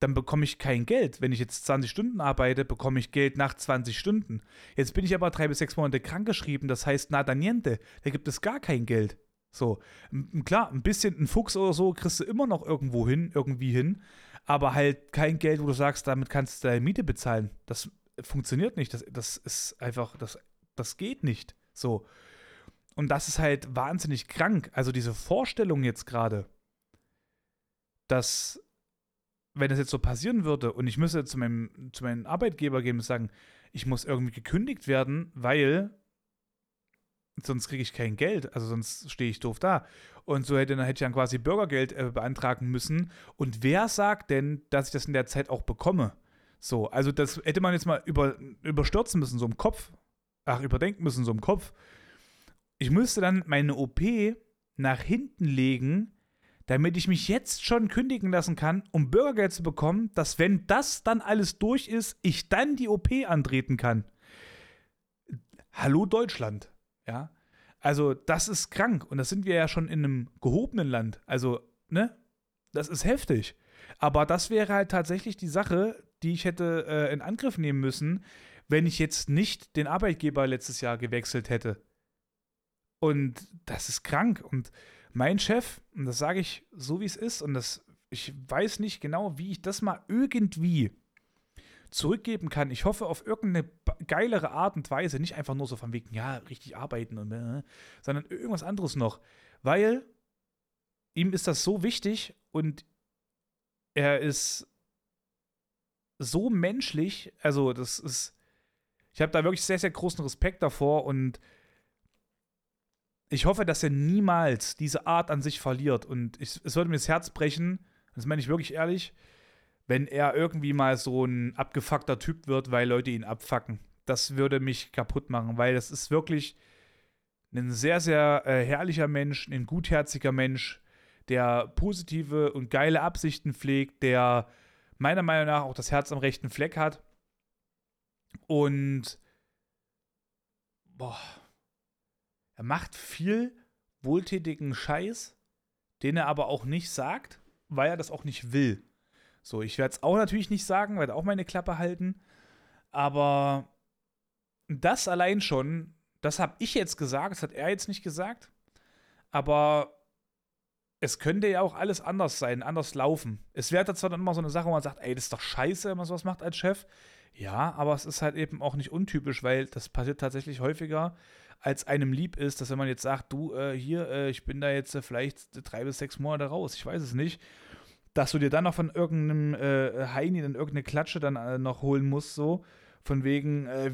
dann bekomme ich kein Geld. Wenn ich jetzt 20 Stunden arbeite, bekomme ich Geld nach 20 Stunden. Jetzt bin ich aber drei bis sechs Monate krankgeschrieben, das heißt nada niente. Da gibt es gar kein Geld. So, klar, ein bisschen ein Fuchs oder so kriegst du immer noch irgendwo hin, irgendwie hin, aber halt kein Geld, wo du sagst, damit kannst du deine Miete bezahlen. Das funktioniert nicht. Das, das ist einfach, das, das geht nicht. So. Und das ist halt wahnsinnig krank. Also diese Vorstellung jetzt gerade, dass, wenn das jetzt so passieren würde und ich müsste zu meinem, zu meinem Arbeitgeber gehen und sagen, ich muss irgendwie gekündigt werden, weil sonst kriege ich kein Geld, also sonst stehe ich doof da. Und so hätte, dann hätte ich dann quasi Bürgergeld äh, beantragen müssen. Und wer sagt denn, dass ich das in der Zeit auch bekomme? So, also das hätte man jetzt mal über, überstürzen müssen, so im Kopf ach, überdenken müssen, so im Kopf. Ich müsste dann meine OP nach hinten legen, damit ich mich jetzt schon kündigen lassen kann, um Bürgergeld zu bekommen, dass wenn das dann alles durch ist, ich dann die OP antreten kann. Hallo Deutschland, ja. Also das ist krank und das sind wir ja schon in einem gehobenen Land. Also, ne? Das ist heftig. Aber das wäre halt tatsächlich die Sache, die ich hätte äh, in Angriff nehmen müssen, wenn ich jetzt nicht den Arbeitgeber letztes Jahr gewechselt hätte. Und das ist krank. Und mein Chef, und das sage ich so wie es ist, und das, ich weiß nicht genau, wie ich das mal irgendwie zurückgeben kann. Ich hoffe auf irgendeine geilere Art und Weise, nicht einfach nur so von wegen, ja, richtig arbeiten und, äh, sondern irgendwas anderes noch. Weil ihm ist das so wichtig und er ist so menschlich, also das ist, ich habe da wirklich sehr, sehr großen Respekt davor und ich hoffe, dass er niemals diese Art an sich verliert. Und ich, es würde mir das Herz brechen, das meine ich wirklich ehrlich, wenn er irgendwie mal so ein abgefuckter Typ wird, weil Leute ihn abfacken. Das würde mich kaputt machen, weil das ist wirklich ein sehr, sehr äh, herrlicher Mensch, ein gutherziger Mensch, der positive und geile Absichten pflegt, der meiner Meinung nach auch das Herz am rechten Fleck hat. Und boah, er macht viel wohltätigen Scheiß, den er aber auch nicht sagt, weil er das auch nicht will. So, ich werde es auch natürlich nicht sagen, werde auch meine Klappe halten. Aber das allein schon, das habe ich jetzt gesagt, das hat er jetzt nicht gesagt. Aber es könnte ja auch alles anders sein, anders laufen. Es wäre zwar dann immer so eine Sache, wo man sagt, ey, das ist doch scheiße, wenn man sowas macht als Chef. Ja, aber es ist halt eben auch nicht untypisch, weil das passiert tatsächlich häufiger, als einem lieb ist, dass wenn man jetzt sagt, du, äh, hier, äh, ich bin da jetzt äh, vielleicht drei bis sechs Monate raus, ich weiß es nicht, dass du dir dann noch von irgendeinem äh, Heini dann irgendeine Klatsche dann äh, noch holen musst, so, von wegen, äh,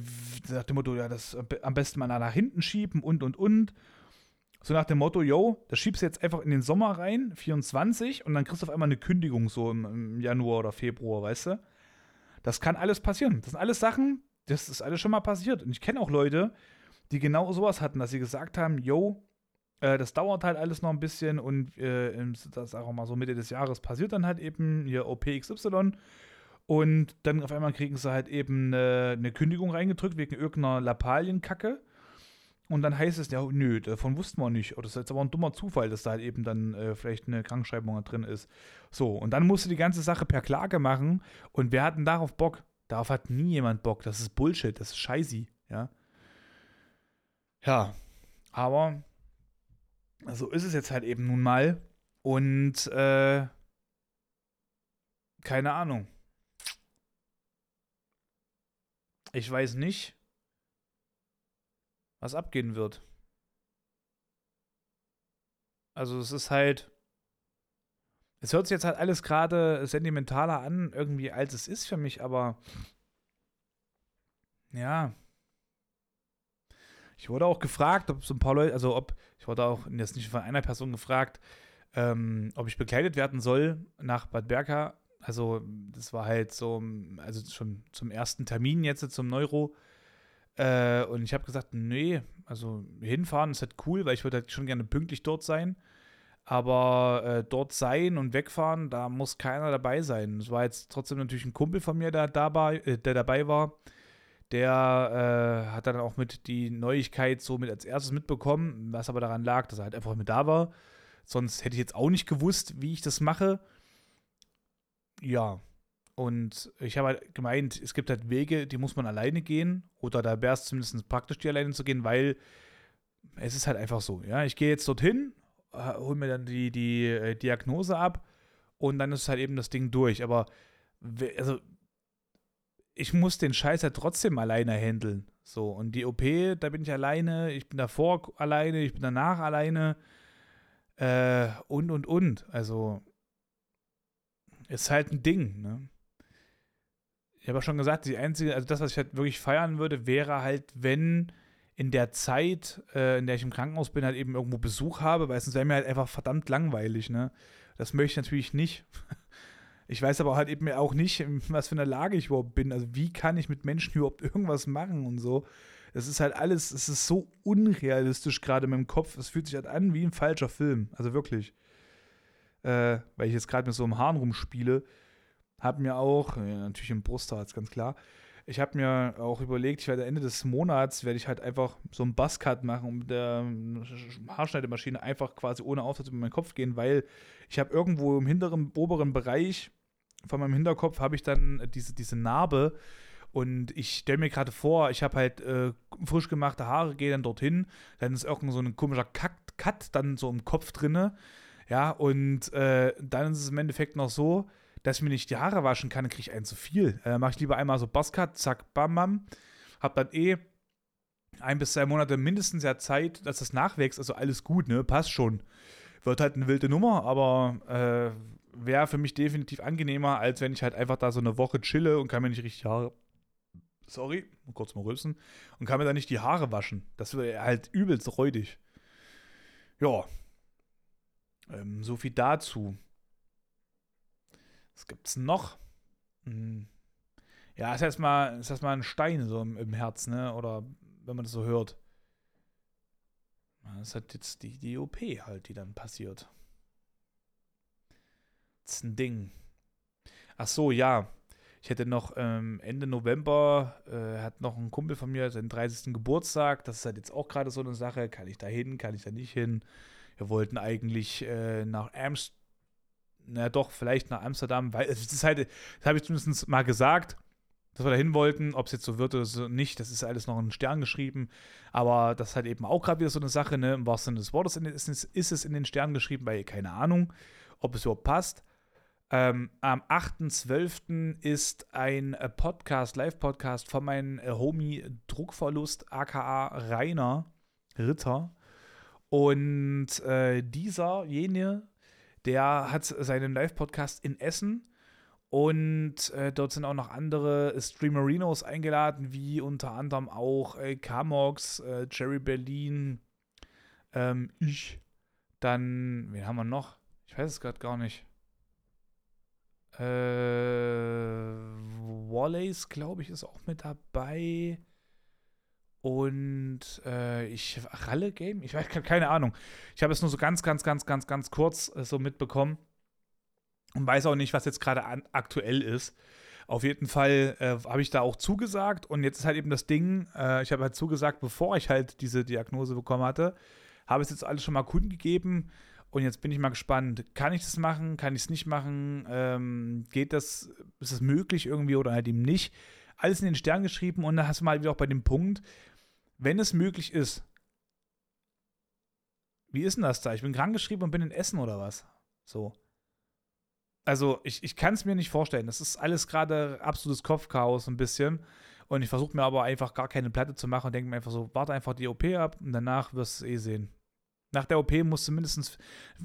nach dem Motto, ja, das am besten mal nach hinten schieben und, und, und. So nach dem Motto, yo, das schiebst du jetzt einfach in den Sommer rein, 24, und dann kriegst du auf einmal eine Kündigung so im, im Januar oder Februar, weißt du? Das kann alles passieren. Das sind alles Sachen, das ist alles schon mal passiert. Und ich kenne auch Leute, die genau sowas hatten, dass sie gesagt haben, yo, äh, das dauert halt alles noch ein bisschen und äh, das auch mal so Mitte des Jahres passiert dann halt eben hier OPXY und dann auf einmal kriegen sie halt eben eine, eine Kündigung reingedrückt wegen irgendeiner Lappalienkacke. Und dann heißt es, ja, nö, davon wussten wir nicht. Oder das ist jetzt aber ein dummer Zufall, dass da halt eben dann äh, vielleicht eine Krankschreibung drin ist. So, und dann musste die ganze Sache per Klage machen. Und wer hat denn darauf Bock? Darauf hat nie jemand Bock. Das ist Bullshit, das ist scheiße, ja. Ja, aber so ist es jetzt halt eben nun mal. Und äh, keine Ahnung. Ich weiß nicht, was abgehen wird. Also es ist halt. Es hört sich jetzt halt alles gerade sentimentaler an, irgendwie als es ist für mich, aber ja, ich wurde auch gefragt, ob so ein paar Leute, also ob, ich wurde auch jetzt nicht von einer Person gefragt, ähm, ob ich begleitet werden soll nach Bad Berka. Also, das war halt so, also schon zum ersten Termin jetzt zum Neuro. Äh, und ich habe gesagt, nee, also hinfahren ist halt cool, weil ich würde halt schon gerne pünktlich dort sein. Aber äh, dort sein und wegfahren, da muss keiner dabei sein. Es war jetzt trotzdem natürlich ein Kumpel von mir, der dabei, äh, der dabei war der äh, hat dann auch mit die Neuigkeit so mit als erstes mitbekommen, was aber daran lag, dass er halt einfach mit da war. Sonst hätte ich jetzt auch nicht gewusst, wie ich das mache. Ja. Und ich habe halt gemeint, es gibt halt Wege, die muss man alleine gehen. Oder da wäre es zumindest praktisch, die alleine zu gehen, weil es ist halt einfach so. Ja, ich gehe jetzt dorthin, äh, hole mir dann die, die äh, Diagnose ab und dann ist halt eben das Ding durch. Aber also ich muss den Scheiß ja trotzdem alleine handeln. So, und die OP, da bin ich alleine, ich bin davor alleine, ich bin danach alleine. Äh, und, und, und. Also, ist halt ein Ding, ne? Ich habe ja schon gesagt, die einzige, also das, was ich halt wirklich feiern würde, wäre halt, wenn in der Zeit, äh, in der ich im Krankenhaus bin, halt eben irgendwo Besuch habe, weil sonst wäre mir halt einfach verdammt langweilig, ne? Das möchte ich natürlich nicht. Ich weiß aber halt eben auch nicht, in was für einer Lage ich überhaupt bin. Also wie kann ich mit Menschen überhaupt irgendwas machen und so. Das ist halt alles, es ist so unrealistisch gerade in meinem Kopf. Es fühlt sich halt an wie ein falscher Film. Also wirklich. Äh, weil ich jetzt gerade mit so einem Haaren rumspiele, habe mir auch, ja, natürlich im Brustharz, ganz klar, ich habe mir auch überlegt, ich werde Ende des Monats, werde ich halt einfach so einen Buzzcut machen und mit der Haarschneidemaschine einfach quasi ohne Aufsatz über meinen Kopf gehen, weil ich habe irgendwo im hinteren, oberen Bereich von meinem Hinterkopf habe ich dann diese, diese Narbe. Und ich stelle mir gerade vor, ich habe halt äh, frisch gemachte Haare, gehe dann dorthin, dann ist irgend so ein komischer Cut, Cut dann so im Kopf drinne, ja, und äh, dann ist es im Endeffekt noch so, dass ich mir nicht die Haare waschen kann, dann kriege ich einen zu viel. Äh, mache ich lieber einmal so Buzzcut, zack, bam, bam. Hab dann eh ein bis zwei Monate mindestens ja Zeit, dass das nachwächst. Also alles gut, ne? Passt schon. Wird halt eine wilde Nummer, aber äh, wäre für mich definitiv angenehmer, als wenn ich halt einfach da so eine Woche chille und kann mir nicht richtig Haare. Sorry, kurz mal rülpsen. Und kann mir da nicht die Haare waschen. Das wäre halt übelst räudig. Ja. Ähm, so viel dazu. Was gibt's noch? Hm. Ja, ist erstmal ist ein Stein so im, im Herz, ne? Oder wenn man das so hört. Das halt jetzt die, die OP halt, die dann passiert. Das ist ein Ding. Ach so, ja. Ich hätte noch ähm, Ende November, äh, hat noch ein Kumpel von mir seinen 30. Geburtstag. Das ist halt jetzt auch gerade so eine Sache. Kann ich da hin, kann ich da nicht hin? Wir wollten eigentlich äh, nach Amsterdam, na doch, vielleicht nach Amsterdam, weil es ist halt, das habe ich zumindest mal gesagt, dass wir da hin wollten. Ob es jetzt so wird oder so nicht, das ist alles noch in Stern geschrieben. Aber das ist halt eben auch gerade wieder so eine Sache, ne? Im wahrsten Sinne des Wortes ist, es in den Stern geschrieben, weil keine Ahnung, ob es überhaupt passt. Ähm, am 8.12. ist ein äh, Podcast, Live-Podcast von meinem äh, Homie Druckverlust, aka Rainer Ritter. Und äh, dieser, jene, der hat seinen Live-Podcast in Essen. Und äh, dort sind auch noch andere Streamerinos eingeladen, wie unter anderem auch äh, Kamox, äh, Jerry Berlin, ähm, ich. Dann, wen haben wir noch? Ich weiß es gerade gar nicht. Äh, Wallace, glaube ich, ist auch mit dabei. Und äh, ich, Ralle Game? Ich weiß keine Ahnung. Ich habe es nur so ganz, ganz, ganz, ganz, ganz kurz äh, so mitbekommen. Und weiß auch nicht, was jetzt gerade aktuell ist. Auf jeden Fall äh, habe ich da auch zugesagt. Und jetzt ist halt eben das Ding, äh, ich habe halt zugesagt, bevor ich halt diese Diagnose bekommen hatte, habe es jetzt alles schon mal kundgegeben. gegeben und jetzt bin ich mal gespannt, kann ich das machen, kann ich es nicht machen? Ähm, geht das, ist es möglich irgendwie oder halt eben nicht? Alles in den Stern geschrieben und dann hast du mal wieder auch bei dem Punkt, wenn es möglich ist, wie ist denn das da? Ich bin krank geschrieben und bin in Essen oder was? So. Also, ich, ich kann es mir nicht vorstellen. Das ist alles gerade absolutes Kopfchaos ein bisschen. Und ich versuche mir aber einfach gar keine Platte zu machen und denke mir einfach so, warte einfach die OP ab und danach wirst du es eh sehen. Nach der OP muss mindestens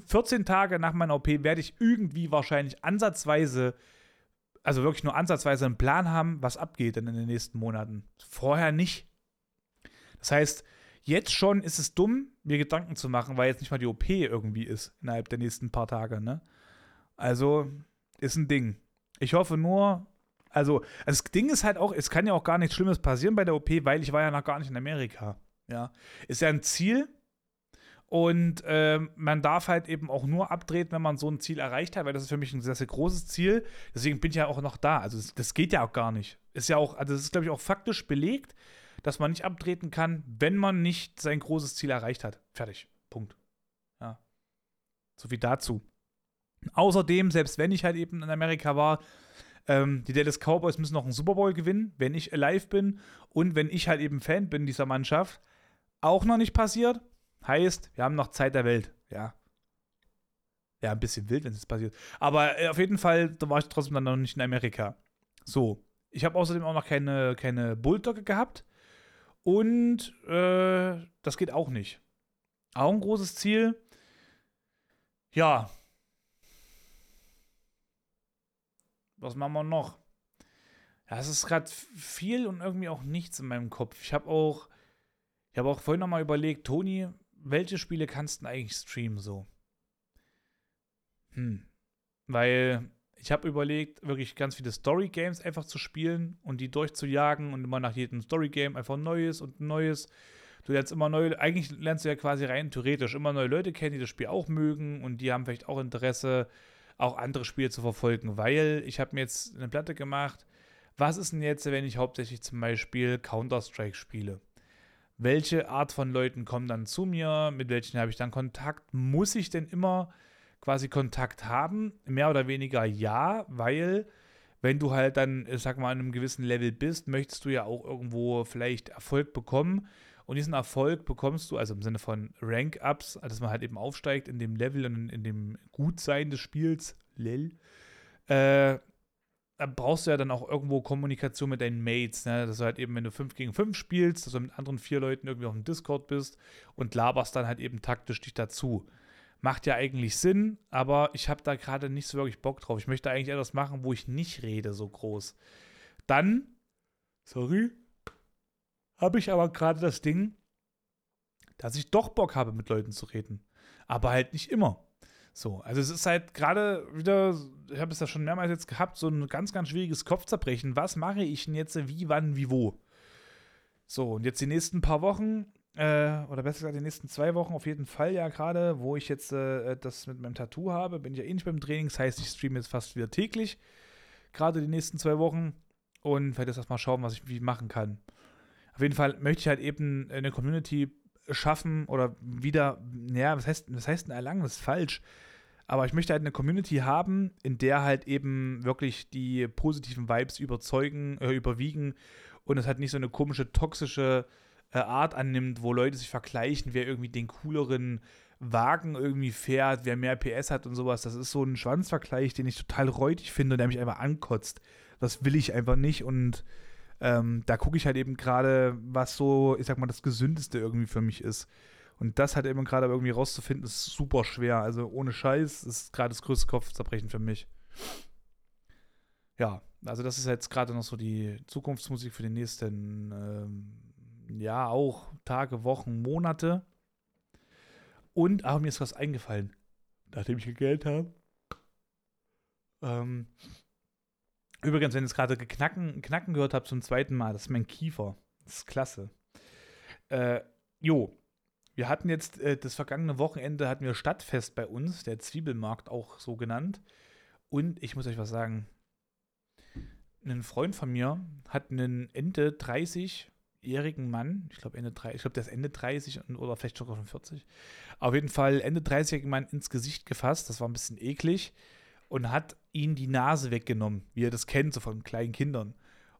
14 Tage nach meiner OP werde ich irgendwie wahrscheinlich ansatzweise, also wirklich nur ansatzweise einen Plan haben, was abgeht in den nächsten Monaten. Vorher nicht. Das heißt, jetzt schon ist es dumm, mir Gedanken zu machen, weil jetzt nicht mal die OP irgendwie ist innerhalb der nächsten paar Tage. Ne? Also ist ein Ding. Ich hoffe nur, also das Ding ist halt auch, es kann ja auch gar nichts Schlimmes passieren bei der OP, weil ich war ja noch gar nicht in Amerika. Ja, ist ja ein Ziel, und äh, man darf halt eben auch nur abtreten, wenn man so ein Ziel erreicht hat, weil das ist für mich ein sehr, sehr großes Ziel. Deswegen bin ich ja auch noch da. Also das, das geht ja auch gar nicht. Ist ja auch, also das ist, glaube ich, auch faktisch belegt, dass man nicht abtreten kann, wenn man nicht sein großes Ziel erreicht hat. Fertig. Punkt. Ja. So viel dazu. Außerdem, selbst wenn ich halt eben in Amerika war, ähm, die Dallas Cowboys müssen noch einen Super Bowl gewinnen, wenn ich live bin und wenn ich halt eben Fan bin dieser Mannschaft. Auch noch nicht passiert Heißt, wir haben noch Zeit der Welt, ja. Ja, ein bisschen wild, wenn es passiert. Aber äh, auf jeden Fall, da war ich trotzdem dann noch nicht in Amerika. So. Ich habe außerdem auch noch keine, keine Bulldogge gehabt. Und äh, das geht auch nicht. Auch ein großes Ziel. Ja. Was machen wir noch? Ja, es ist gerade viel und irgendwie auch nichts in meinem Kopf. Ich habe auch, ich habe auch vorhin noch mal überlegt, Toni, welche Spiele kannst du eigentlich streamen so? Hm. Weil ich habe überlegt, wirklich ganz viele Story-Games einfach zu spielen und die durchzujagen und immer nach jedem Story-Game einfach ein neues und neues. Du lernst immer neue, eigentlich lernst du ja quasi rein theoretisch immer neue Leute kennen, die das Spiel auch mögen und die haben vielleicht auch Interesse, auch andere Spiele zu verfolgen, weil ich habe mir jetzt eine Platte gemacht. Was ist denn jetzt, wenn ich hauptsächlich zum Beispiel Counter-Strike spiele? welche Art von Leuten kommen dann zu mir, mit welchen habe ich dann Kontakt, muss ich denn immer quasi Kontakt haben? Mehr oder weniger ja, weil wenn du halt dann, sag mal, an einem gewissen Level bist, möchtest du ja auch irgendwo vielleicht Erfolg bekommen. Und diesen Erfolg bekommst du, also im Sinne von Rank-Ups, also dass man halt eben aufsteigt in dem Level und in, dem Gutsein des Spiels, lel, äh, da brauchst du ja dann auch irgendwo Kommunikation mit deinen Mates, ne? Dass du halt eben, wenn du 5 gegen 5 spielst, dass du mit anderen vier Leuten irgendwie auf dem Discord bist und laberst dann halt eben taktisch dich dazu. Macht ja eigentlich Sinn, aber ich habe da gerade nicht so wirklich Bock drauf. Ich möchte eigentlich etwas machen, wo ich nicht rede so groß. Dann, sorry, habe ich aber gerade das Ding, dass ich doch Bock habe, mit Leuten zu reden. Aber halt nicht immer. So, also es ist halt gerade wieder, ich habe es ja schon mehrmals jetzt gehabt, so ein ganz, ganz schwieriges Kopfzerbrechen. Was mache ich denn jetzt, wie, wann, wie, wo? So, und jetzt die nächsten paar Wochen, äh, oder besser gesagt die nächsten zwei Wochen auf jeden Fall ja gerade, wo ich jetzt äh, das mit meinem Tattoo habe, bin ich ja eh nicht beim Training, das heißt, ich streame jetzt fast wieder täglich, gerade die nächsten zwei Wochen und werde jetzt erstmal schauen, was ich wie machen kann. Auf jeden Fall möchte ich halt eben eine Community schaffen oder wieder, ja, was heißt, was heißt denn erlangen? Das ist falsch. Aber ich möchte halt eine Community haben, in der halt eben wirklich die positiven Vibes überzeugen, äh, überwiegen und es halt nicht so eine komische, toxische äh, Art annimmt, wo Leute sich vergleichen, wer irgendwie den cooleren Wagen irgendwie fährt, wer mehr PS hat und sowas. Das ist so ein Schwanzvergleich, den ich total räudig finde und der mich einfach ankotzt. Das will ich einfach nicht und ähm, da gucke ich halt eben gerade, was so, ich sag mal, das Gesündeste irgendwie für mich ist. Und das halt eben gerade irgendwie rauszufinden, ist super schwer. Also ohne Scheiß ist gerade das größte Kopfzerbrechen für mich. Ja, also das ist jetzt gerade noch so die Zukunftsmusik für die nächsten, ähm, ja, auch Tage, Wochen, Monate. Und, aber mir ist was eingefallen, nachdem ich gegelt habe. Ähm, Übrigens, wenn ihr es gerade geknacken, knacken gehört habt zum zweiten Mal, das ist mein Kiefer. Das ist klasse. Äh, jo, wir hatten jetzt äh, das vergangene Wochenende hatten wir Stadtfest bei uns, der Zwiebelmarkt auch so genannt. Und ich muss euch was sagen. Ein Freund von mir hat einen Ende 30-jährigen Mann, ich glaube Ende 30, ich glaube der ist Ende 30 oder vielleicht sogar schon 40. Auf jeden Fall Ende 30-jährigen Mann ins Gesicht gefasst. Das war ein bisschen eklig und hat ihn die Nase weggenommen, wie er das kennt, so von kleinen Kindern.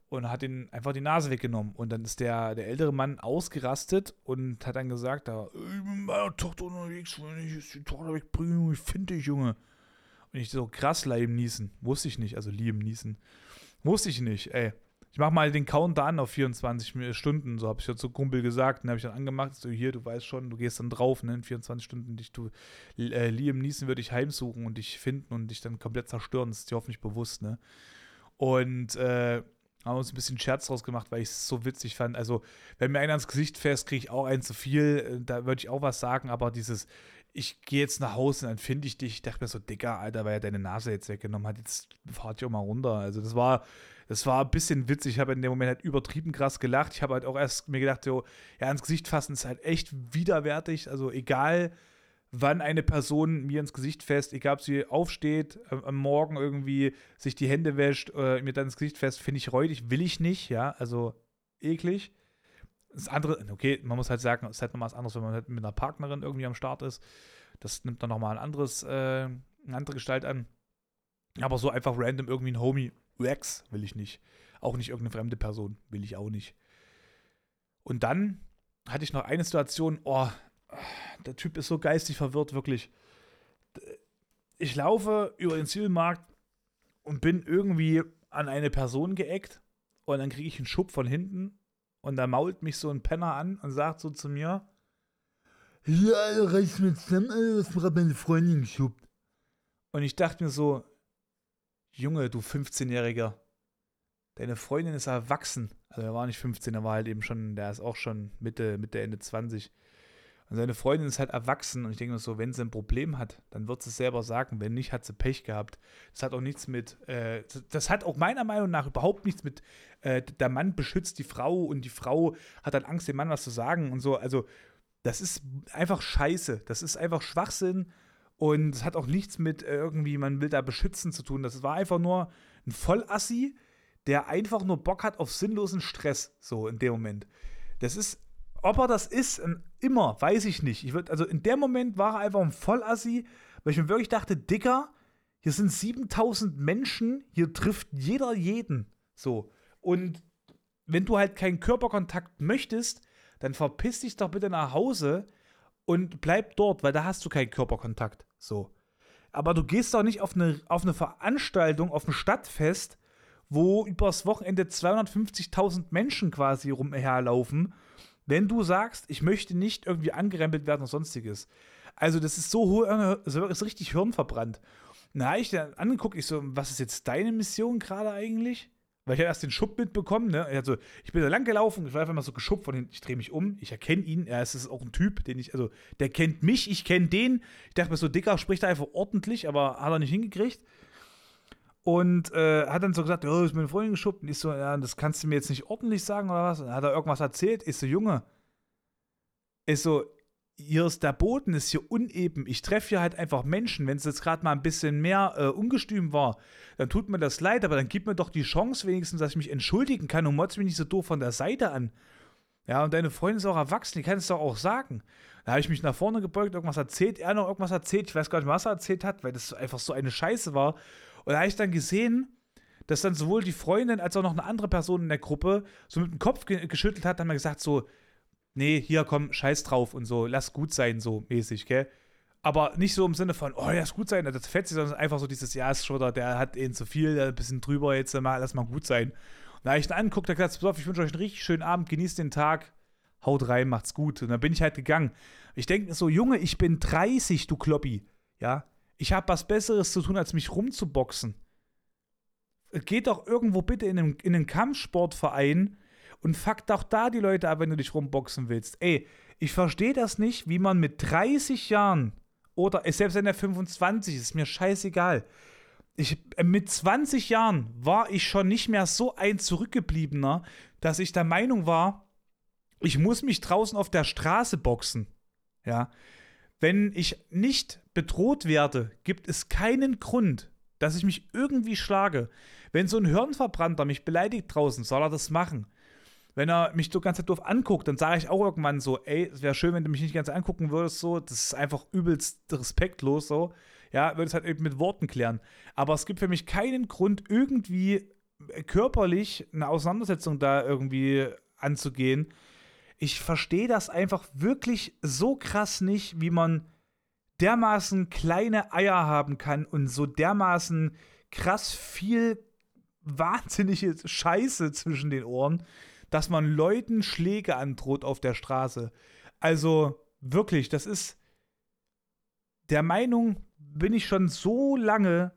Und hat ihn einfach die Nase weggenommen. Und dann ist der, der ältere Mann ausgerastet und hat dann gesagt, da, ich bin mit meiner Tochter unterwegs, wenn ich die Tochter wegbringe, ich finde dich, Junge. Und ich so, krass, Liam Niesen. Wusste ich nicht, also Liam Niesen. Wusste ich nicht, ey ich mach mal den Countdown auf 24 Stunden, so habe ich ja zu Kumpel gesagt, dann habe ich dann angemacht, so hier, du weißt schon, du gehst dann drauf, ne, in 24 Stunden, dich, du, äh, Liam Neeson würde dich heimsuchen und dich finden und dich dann komplett zerstören, das ist dir hoffentlich bewusst, ne. Und, äh, haben uns ein bisschen Scherz draus gemacht, weil ich es so witzig fand. Also, wenn mir einer ans Gesicht fährt, kriege ich auch ein zu viel. Äh, da würde ich auch was sagen, aber dieses, ich gehe jetzt nach Hause und dann finde ich dich. Ich dachte mir so, Dicker, Alter, weil er deine Nase jetzt weggenommen hat. Jetzt fahrt ihr auch mal runter. Also, das war, das war ein bisschen witzig. Ich habe in dem Moment halt übertrieben krass gelacht. Ich habe halt auch erst mir gedacht, so, ja, ins Gesicht fassen ist halt echt widerwärtig. Also egal, wann eine Person mir ins Gesicht fest, egal ob sie aufsteht, am Morgen irgendwie sich die Hände wäscht, äh, mir dann ins Gesicht fest, finde ich räudig, will ich nicht, ja, also eklig. Das andere, okay, man muss halt sagen, es ist halt nochmal was anderes, wenn man halt mit einer Partnerin irgendwie am Start ist. Das nimmt dann nochmal ein anderes, äh, eine andere Gestalt an. Aber so einfach random irgendwie ein Homie, UX will ich nicht. Auch nicht irgendeine fremde Person will ich auch nicht. Und dann hatte ich noch eine Situation, oh, der Typ ist so geistig verwirrt, wirklich. Ich laufe über den Zielmarkt und bin irgendwie an eine Person geeckt und dann kriege ich einen Schub von hinten und da mault mich so ein Penner an und sagt so zu mir, ja, reiß mir zusammen, was mir meine Freundin geschubbt. Und ich dachte mir so, Junge, du 15-Jähriger, deine Freundin ist erwachsen. Also er war nicht 15, er war halt eben schon, der ist auch schon Mitte, Mitte, Ende 20. Und seine Freundin ist halt erwachsen und ich denke mir so, wenn sie ein Problem hat, dann wird sie es selber sagen. Wenn nicht, hat sie Pech gehabt. Das hat auch nichts mit, äh, das hat auch meiner Meinung nach überhaupt nichts mit, äh, der Mann beschützt die Frau und die Frau hat dann Angst, dem Mann was zu sagen und so. Also, das ist einfach scheiße. Das ist einfach Schwachsinn und es hat auch nichts mit äh, irgendwie, man will da beschützen zu tun. Das war einfach nur ein Vollassi, der einfach nur Bock hat auf sinnlosen Stress, so in dem Moment. Das ist, ob er das ist, ähm, immer, weiß ich nicht. Ich würd, also in dem Moment war er einfach ein Vollassi, weil ich mir wirklich dachte, Dicker, hier sind 7000 Menschen, hier trifft jeder jeden. So. Und wenn du halt keinen Körperkontakt möchtest, dann verpiss dich doch bitte nach Hause und bleib dort, weil da hast du keinen Körperkontakt. So. Aber du gehst doch nicht auf eine, auf eine Veranstaltung, auf ein Stadtfest, wo übers Wochenende 250.000 Menschen quasi rumherlaufen, wenn du sagst, ich möchte nicht irgendwie angerempelt werden oder sonstiges. Also, das ist so, das ist richtig hirnverbrannt. Na, ich dann angeguckt, ich so, was ist jetzt deine Mission gerade eigentlich? Weil ich habe erst den Schub mitbekommen, ne? Also, ich bin da lang gelaufen, ich war einfach mal so geschubbt von hinten, ich drehe mich um, ich erkenne ihn, er ist auch ein Typ, den ich, also, der kennt mich, ich kenne den. Ich dachte mir so, Dicker spricht er einfach ordentlich, aber hat er nicht hingekriegt. Und äh, hat dann so gesagt, oh, ist meine Freundin geschubbt. Und ich so, ja, das kannst du mir jetzt nicht ordentlich sagen oder was? Und dann hat er irgendwas erzählt. Ich so, Junge, ist so, hier ist der Boden, ist hier uneben. Ich treffe hier halt einfach Menschen. Wenn es jetzt gerade mal ein bisschen mehr äh, ungestüm war, dann tut mir das leid, aber dann gib mir doch die Chance wenigstens, dass ich mich entschuldigen kann und motz mich nicht so doof von der Seite an. Ja, und deine Freundin ist auch erwachsen, die kann es doch auch sagen. Da habe ich mich nach vorne gebeugt, irgendwas erzählt, er noch irgendwas erzählt. Ich weiß gar nicht, was er erzählt hat, weil das einfach so eine Scheiße war. Und da habe ich dann gesehen, dass dann sowohl die Freundin als auch noch eine andere Person in der Gruppe so mit dem Kopf ge geschüttelt hat, dann wir gesagt so, nee, hier komm, scheiß drauf und so, lass gut sein, so mäßig, gell? Aber nicht so im Sinne von, oh, lass gut sein, das fetzt sich, sondern einfach so dieses, ja, ist schon, der hat eben zu viel, der ein bisschen drüber, jetzt mal, lass mal gut sein. Und da ich ihn angeguckt, da gesagt, pass auf, ich wünsche euch einen richtig schönen Abend, genießt den Tag, haut rein, macht's gut. Und dann bin ich halt gegangen. Ich denke so, Junge, ich bin 30, du Kloppi, ja? Ich habe was Besseres zu tun, als mich rumzuboxen. Geht doch irgendwo bitte in einen, in einen Kampfsportverein und fuck doch da die Leute ab, wenn du dich rumboxen willst. Ey, ich verstehe das nicht, wie man mit 30 Jahren oder selbst wenn er 25 ist, ist mir scheißegal. Ich, äh, mit 20 Jahren war ich schon nicht mehr so ein Zurückgebliebener, dass ich der Meinung war, ich muss mich draußen auf der Straße boxen. Ja. Wenn ich nicht bedroht werde, gibt es keinen Grund, dass ich mich irgendwie schlage. Wenn so ein Hirnverbrannter mich beleidigt draußen, soll er das machen wenn er mich so ganz doof anguckt, dann sage ich auch irgendwann so, ey, es wäre schön, wenn du mich nicht ganz angucken würdest, so, das ist einfach übelst respektlos, so. Ja, würde es halt eben mit Worten klären. Aber es gibt für mich keinen Grund, irgendwie körperlich eine Auseinandersetzung da irgendwie anzugehen. Ich verstehe das einfach wirklich so krass nicht, wie man dermaßen kleine Eier haben kann und so dermaßen krass viel wahnsinnige Scheiße zwischen den Ohren dass man Leuten Schläge androht auf der Straße. Also wirklich, das ist der Meinung bin ich schon so lange,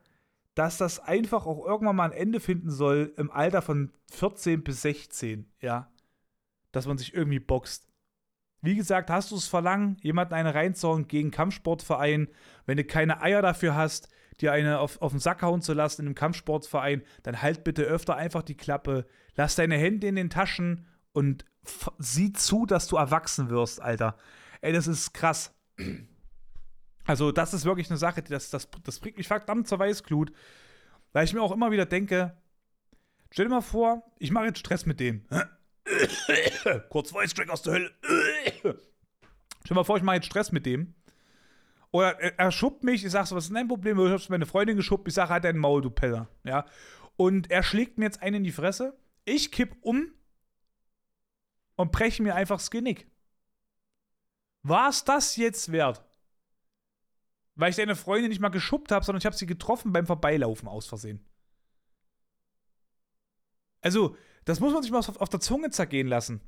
dass das einfach auch irgendwann mal ein Ende finden soll im Alter von 14 bis 16, ja. Dass man sich irgendwie boxt. Wie gesagt, hast du es verlangen, jemanden eine reinzuhauen gegen Kampfsportverein, wenn du keine Eier dafür hast, dir eine auf, auf den Sack hauen zu lassen in einem Kampfsportverein, dann halt bitte öfter einfach die Klappe, lass deine Hände in den Taschen und sieh zu, dass du erwachsen wirst, Alter. Ey, das ist krass. Also, das ist wirklich eine Sache, das, das, das bringt mich verdammt zur Weißglut, weil ich mir auch immer wieder denke, stell dir mal vor, ich mache jetzt Stress mit dem. Kurz Voice-Track aus der Hölle. stell dir mal vor, ich mache jetzt Stress mit dem oder er, schubbt mich, ich sag so, was ist dein Problem? Ich hab meine Freundin geschubbt, ich sag, halt dein Maul, du Peller. Ja. Und er schlägt mir jetzt einen in die Fresse. Ich kipp um und breche mir einfach das Genick. War es das jetzt wert? Weil ich deine Freundin nicht mal geschubbt habe, sondern ich habe sie getroffen beim Vorbeilaufen aus Versehen. Also, das muss man sich mal auf, auf der Zunge zergehen lassen.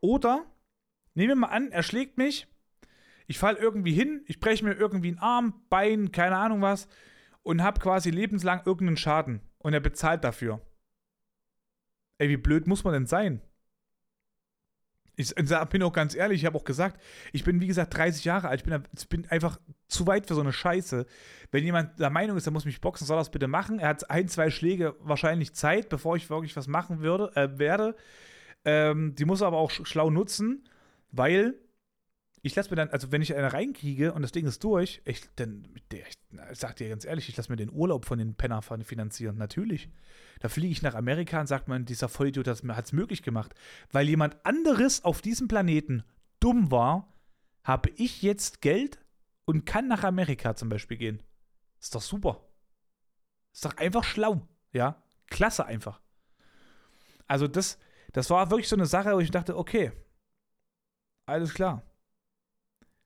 Oder, nehmen wir mal an, er schlägt mich ich falle irgendwie hin, ich breche mir irgendwie einen Arm, Bein, keine Ahnung was und habe quasi lebenslang irgendeinen Schaden und er bezahlt dafür. Ey, wie blöd muss man denn sein? Ich bin auch ganz ehrlich, ich habe auch gesagt, ich bin wie gesagt 30 Jahre alt, ich bin, ich bin, einfach zu weit für so eine Scheiße. Wenn jemand der Meinung ist, er muss mich boxen, soll das bitte machen. Er hat ein, zwei Schläge wahrscheinlich Zeit, bevor ich wirklich was machen würde, äh, werde. Ähm, die muss er aber auch schlau nutzen, weil ich lasse mir dann, also wenn ich eine reinkriege und das Ding ist durch, ich, dann, ich, ich sag dir ganz ehrlich, ich lasse mir den Urlaub von den Penner finanzieren. Natürlich. Da fliege ich nach Amerika und sagt man, dieser Vollidiot hat es möglich gemacht. Weil jemand anderes auf diesem Planeten dumm war, habe ich jetzt Geld und kann nach Amerika zum Beispiel gehen. Ist doch super. Ist doch einfach schlau. Ja, klasse einfach. Also das, das war wirklich so eine Sache, wo ich dachte, okay, alles klar.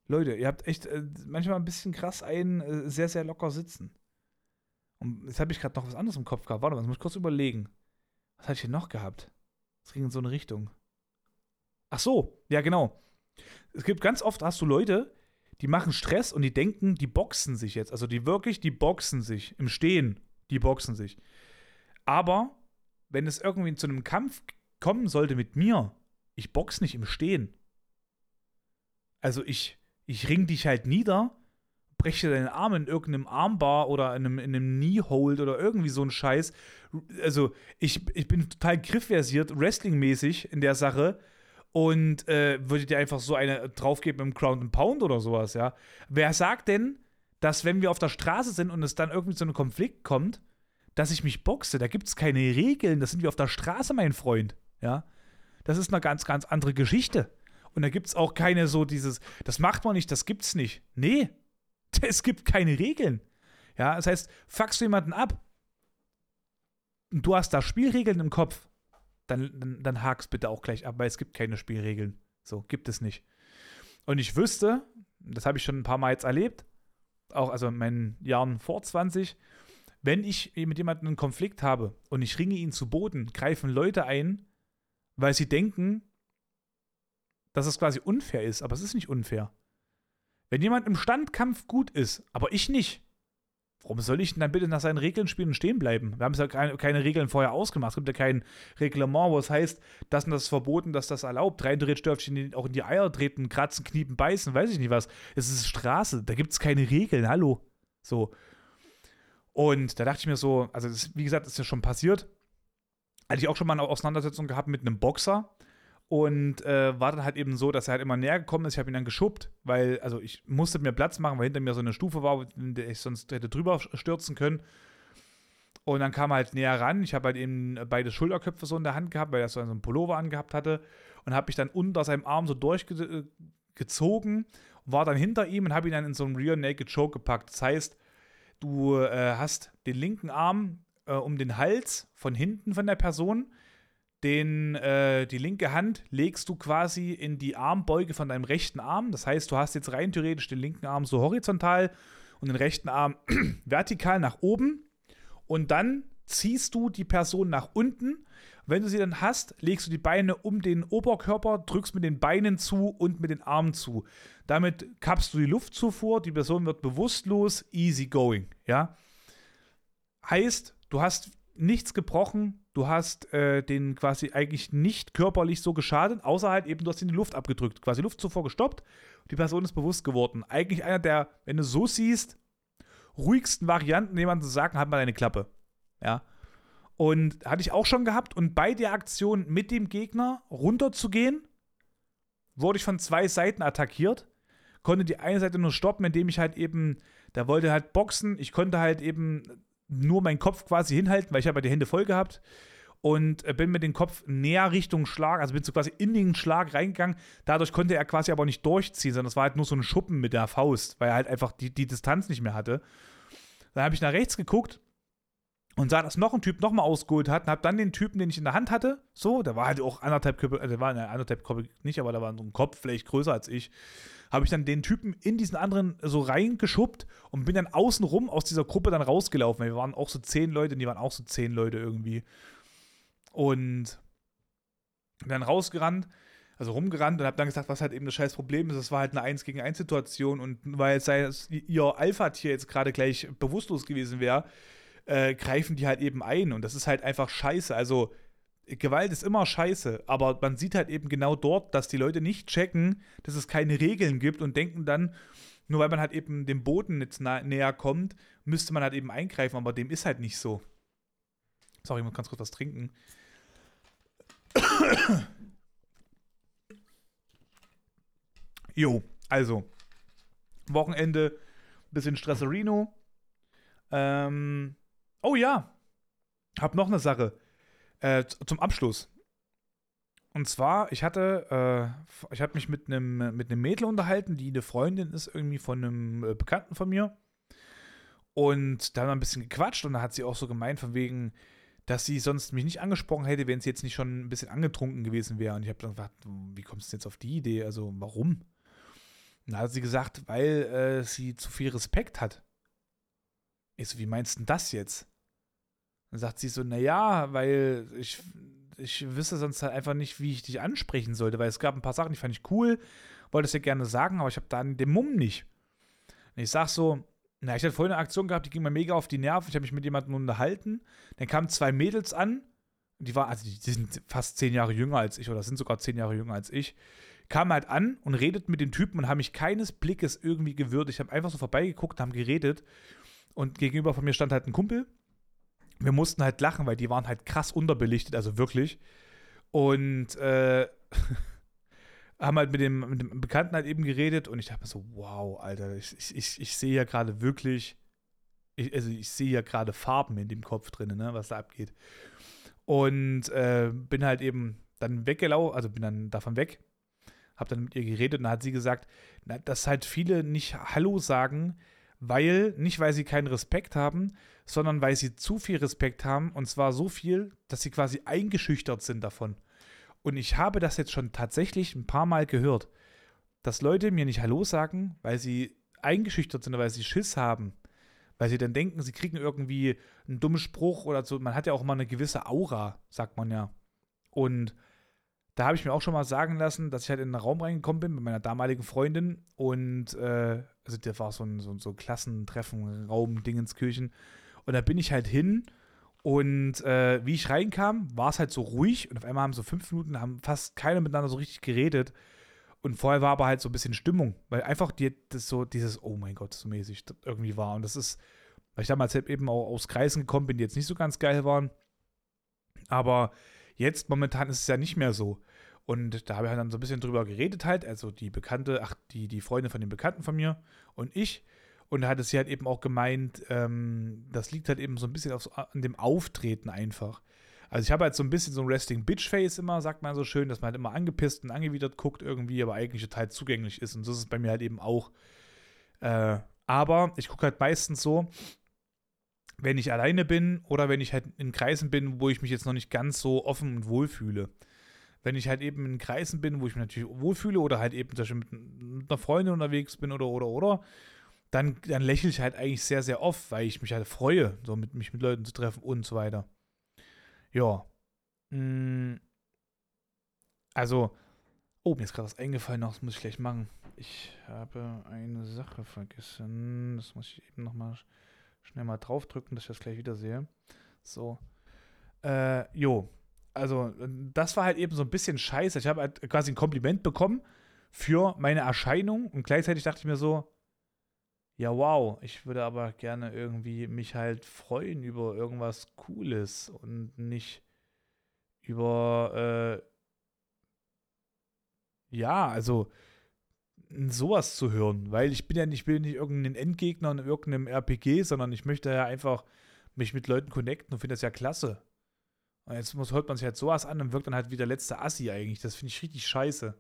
Leute, ihr habt echt äh, manchmal ein bisschen krass ein, äh, sehr, sehr locker sitzen. Und jetzt habe ich gerade noch was anderes im Kopf gehabt. Warte mal, das muss ich kurz überlegen. Was hatte ich hier noch gehabt? Es ging in so eine Richtung. Ach so, ja, genau. Es gibt ganz oft, hast du Leute, die machen Stress und die denken, die boxen sich jetzt. Also die wirklich, die boxen sich. Im Stehen, die boxen sich. Aber wenn es irgendwie zu einem Kampf kommen sollte mit mir, ich box nicht im Stehen. Also ich, ich ring dich halt nieder, breche deinen Arm in irgendeinem Armbar oder in einem, in einem Knee-Hold oder irgendwie so ein Scheiß. Also ich, ich bin total griffversiert, wrestlingmäßig in der Sache und äh, würde dir einfach so eine draufgeben im Crown and Pound oder sowas, ja. Wer sagt denn, dass wenn wir auf der Straße sind und es dann irgendwie zu einem Konflikt kommt, dass ich mich boxe? Da gibt es keine Regeln, das sind wir auf der Straße, mein Freund, ja. Das ist eine ganz, ganz andere Geschichte. Und da gibt es auch keine so dieses, das macht man nicht, das gibt's nicht. Nee, es gibt keine Regeln. Ja, das heißt, fuckst du jemanden ab und du hast da Spielregeln im Kopf, dann, dann, dann hakst bitte auch gleich ab, weil es gibt keine Spielregeln. So, gibt es nicht. Und ich wüsste, das habe ich schon ein paar Mal jetzt erlebt, auch also in meinen Jahren vor 20, wenn ich mit jemandem einen Konflikt habe und ich ringe ihn zu Boden, greifen Leute ein, weil sie denken, dass es quasi unfair ist, aber es ist nicht unfair. Wenn jemand im Standkampf gut ist, aber ich nicht, warum soll ich denn dann bitte nach seinen Regeln spielen und stehen bleiben? Wir haben ja keine, keine, Regeln vorher ausgemacht. Es gibt ja kein Reglement, wo es heißt, das und das ist verboten, dass das erlaubt. Rein theoretisch dürfte auch in die Eier treten, kratzen, kniepen, beißen, weiß ich nicht was. Es ist Straße, da gibt es keine Regeln, hallo. So. Und da dachte ich mir so, also das, wie gesagt, ist ja schon passiert. Hatte ich auch schon mal eine Auseinandersetzung gehabt mit einem Boxer und äh, war dann halt eben so, dass er halt immer näher gekommen ist. Ich habe ihn dann geschubbt, weil, also ich musste mir Platz machen, weil hinter mir so eine Stufe war, in der ich sonst hätte drüber stürzen können. Und dann kam er halt näher ran. Ich habe halt eben beide Schulterköpfe so in der Hand gehabt, weil er so einen Pullover angehabt hatte. Und habe mich dann unter seinem Arm so durchgezogen, war dann hinter ihm und habe ihn dann in so einen Rear Naked Choke gepackt. Das heißt, du äh, hast den linken Arm äh, um den Hals von hinten von der Person den, äh, die linke Hand legst du quasi in die Armbeuge von deinem rechten Arm. Das heißt, du hast jetzt rein theoretisch den linken Arm so horizontal und den rechten Arm vertikal nach oben. Und dann ziehst du die Person nach unten. Wenn du sie dann hast, legst du die Beine um den Oberkörper, drückst mit den Beinen zu und mit den Armen zu. Damit kappst du die Luftzufuhr, die Person wird bewusstlos, easy going, ja. Heißt, du hast nichts gebrochen, du hast äh, den quasi eigentlich nicht körperlich so geschadet, außer halt eben, du hast ihn die Luft abgedrückt, quasi Luft zuvor gestoppt, die Person ist bewusst geworden. Eigentlich einer der, wenn du so siehst, ruhigsten Varianten, jemanden zu sagen, hat mal eine Klappe. Ja. Und hatte ich auch schon gehabt und bei der Aktion mit dem Gegner runterzugehen, wurde ich von zwei Seiten attackiert. Konnte die eine Seite nur stoppen, indem ich halt eben, da wollte halt boxen, ich konnte halt eben nur meinen Kopf quasi hinhalten, weil ich habe die Hände voll gehabt und äh, bin mit dem Kopf näher Richtung Schlag, also bin so quasi in den Schlag reingegangen. Dadurch konnte er quasi aber nicht durchziehen, sondern es war halt nur so ein Schuppen mit der Faust, weil er halt einfach die, die Distanz nicht mehr hatte. Dann habe ich nach rechts geguckt und sah, dass noch ein Typ nochmal ausgeholt hat und habe dann den Typen, den ich in der Hand hatte, so, der war halt auch anderthalb Köpfe, äh, der war eine anderthalb Köpfe nicht, aber da war so ein Kopf vielleicht größer als ich, habe ich dann den Typen in diesen anderen so reingeschubbt und bin dann außenrum aus dieser Gruppe dann rausgelaufen. Wir waren auch so zehn Leute, und die waren auch so zehn Leute irgendwie. Und dann rausgerannt, also rumgerannt und habe dann gesagt, was halt eben das scheiß Problem ist. Das war halt eine 1 gegen 1 Situation und weil sei ihr Alpha-Tier jetzt gerade gleich bewusstlos gewesen wäre, äh, greifen die halt eben ein und das ist halt einfach scheiße. Also Gewalt ist immer scheiße, aber man sieht halt eben genau dort, dass die Leute nicht checken, dass es keine Regeln gibt und denken dann, nur weil man halt eben dem Boden jetzt näher kommt, müsste man halt eben eingreifen, aber dem ist halt nicht so. Sorry, ich muss ganz kurz was trinken. Jo, also, Wochenende, bisschen Stresserino. Ähm, oh ja, hab noch eine Sache äh, zum Abschluss. Und zwar, ich hatte, äh, ich habe mich mit einem mit einem Mädel unterhalten, die eine Freundin ist irgendwie von einem äh, Bekannten von mir. Und da haben wir ein bisschen gequatscht und da hat sie auch so gemeint, von wegen, dass sie sonst mich nicht angesprochen hätte, wenn sie jetzt nicht schon ein bisschen angetrunken gewesen wäre. Und ich habe dann gedacht, wie kommst du jetzt auf die Idee? Also, warum? Da hat sie gesagt, weil äh, sie zu viel Respekt hat. Ich so, wie meinst du denn das jetzt? Dann sagt sie so, naja, weil ich, ich wüsste sonst halt einfach nicht, wie ich dich ansprechen sollte, weil es gab ein paar Sachen, die fand ich cool, wollte es dir gerne sagen, aber ich habe da den Mumm nicht. Und ich sag so, Na, ich hatte vorhin eine Aktion gehabt, die ging mir mega auf die Nerven. Ich habe mich mit jemandem unterhalten. Dann kamen zwei Mädels an. Die waren, also die, sind fast zehn Jahre jünger als ich oder sind sogar zehn Jahre jünger als ich. Kamen halt an und redeten mit dem Typen und haben mich keines Blickes irgendwie gewürdigt. Ich habe einfach so vorbeigeguckt, haben geredet. Und gegenüber von mir stand halt ein Kumpel. Wir mussten halt lachen, weil die waren halt krass unterbelichtet, also wirklich. Und äh, haben halt mit dem, mit dem Bekannten halt eben geredet und ich dachte mir so, wow, Alter, ich, ich, ich sehe ja gerade wirklich, ich, also ich sehe ja gerade Farben in dem Kopf drin, ne, was da abgeht. Und äh, bin halt eben dann weggelaufen, also bin dann davon weg, hab dann mit ihr geredet und dann hat sie gesagt, na, dass halt viele nicht Hallo sagen, weil, nicht weil sie keinen Respekt haben, sondern weil sie zu viel Respekt haben und zwar so viel, dass sie quasi eingeschüchtert sind davon. Und ich habe das jetzt schon tatsächlich ein paar Mal gehört, dass Leute mir nicht Hallo sagen, weil sie eingeschüchtert sind, weil sie Schiss haben. Weil sie dann denken, sie kriegen irgendwie einen dummen Spruch oder so. Man hat ja auch mal eine gewisse Aura, sagt man ja. Und da habe ich mir auch schon mal sagen lassen, dass ich halt in einen Raum reingekommen bin mit meiner damaligen Freundin und äh, also der war so ein, so, so Klassentreffen, Raum, Dingenskirchen. Und da bin ich halt hin und äh, wie ich reinkam, war es halt so ruhig und auf einmal haben so fünf Minuten, haben fast keiner miteinander so richtig geredet. Und vorher war aber halt so ein bisschen Stimmung, weil einfach die, das so dieses, oh mein Gott, so mäßig irgendwie war. Und das ist, weil ich damals halt eben auch aus Kreisen gekommen bin, die jetzt nicht so ganz geil waren. Aber jetzt momentan ist es ja nicht mehr so. Und da habe ich dann so ein bisschen drüber geredet halt, also die Bekannte, ach, die, die Freundin von den Bekannten von mir und ich. Und da hat es sie halt eben auch gemeint, ähm, das liegt halt eben so ein bisschen auf, an dem Auftreten einfach. Also ich habe halt so ein bisschen so ein Resting Bitch Face immer, sagt man so schön, dass man halt immer angepisst und angewidert guckt irgendwie, aber eigentlich total zugänglich ist. Und so ist es bei mir halt eben auch. Äh, aber ich gucke halt meistens so, wenn ich alleine bin oder wenn ich halt in Kreisen bin, wo ich mich jetzt noch nicht ganz so offen und wohl fühle. Wenn ich halt eben in Kreisen bin, wo ich mich natürlich wohlfühle oder halt eben mit, mit einer Freundin unterwegs bin oder oder oder dann, dann lächle ich halt eigentlich sehr, sehr oft, weil ich mich halt freue, so mit, mich mit Leuten zu treffen und so weiter. Ja. Mm. Also, oh, mir ist gerade was eingefallen, das muss ich gleich machen. Ich habe eine Sache vergessen. Das muss ich eben nochmal schnell mal draufdrücken, dass ich das gleich wieder sehe. So. Äh, jo. Also, das war halt eben so ein bisschen scheiße. Ich habe halt quasi ein Kompliment bekommen für meine Erscheinung und gleichzeitig dachte ich mir so, ja, wow, ich würde aber gerne irgendwie mich halt freuen über irgendwas Cooles und nicht über, äh, ja, also sowas zu hören, weil ich bin ja nicht, ich bin nicht irgendein Endgegner in irgendeinem RPG, sondern ich möchte ja einfach mich mit Leuten connecten und finde das ja klasse. Und jetzt muss, hört man sich halt sowas an und wirkt dann halt wie der letzte Assi eigentlich. Das finde ich richtig scheiße.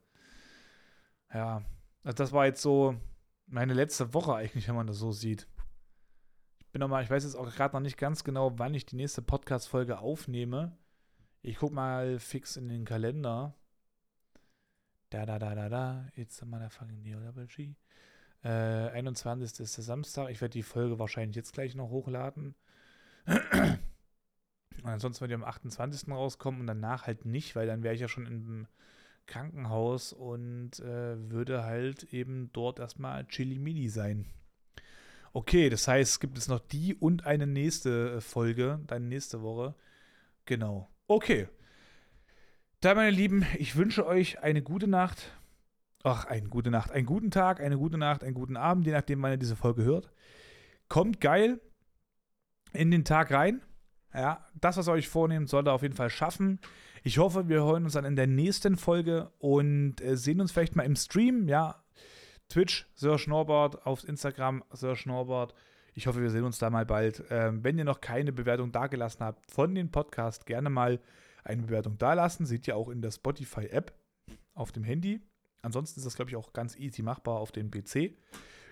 Ja, also das war jetzt so, meine letzte Woche eigentlich, wenn man das so sieht. Ich bin nochmal, ich weiß jetzt auch gerade noch nicht ganz genau, wann ich die nächste Podcast-Folge aufnehme. Ich guck mal fix in den Kalender. Da, da, da, da, da. Wir da fangen Neo Double G. Äh, 21. ist der Samstag. Ich werde die Folge wahrscheinlich jetzt gleich noch hochladen. Und ansonsten wird die am 28. rauskommen und danach halt nicht, weil dann wäre ich ja schon im Krankenhaus und äh, würde halt eben dort erstmal Chili-Mili sein. Okay, das heißt, gibt es noch die und eine nächste äh, Folge, dann nächste Woche. Genau. Okay. Da, meine Lieben, ich wünsche euch eine gute Nacht. Ach, eine gute Nacht. Einen guten Tag, eine gute Nacht, einen guten Abend, je nachdem, wann ihr diese Folge hört. Kommt geil in den Tag rein. Ja, das, was ihr euch vornehmt, sollt ihr auf jeden Fall schaffen. Ich hoffe, wir hören uns dann in der nächsten Folge und äh, sehen uns vielleicht mal im Stream. Ja, Twitch, Sir Schnorbart, auf Instagram, Sir Schnorbart. Ich hoffe, wir sehen uns da mal bald. Ähm, wenn ihr noch keine Bewertung dagelassen habt von dem Podcast, gerne mal eine Bewertung dalassen. Seht ihr auch in der Spotify-App auf dem Handy. Ansonsten ist das, glaube ich, auch ganz easy machbar auf dem PC.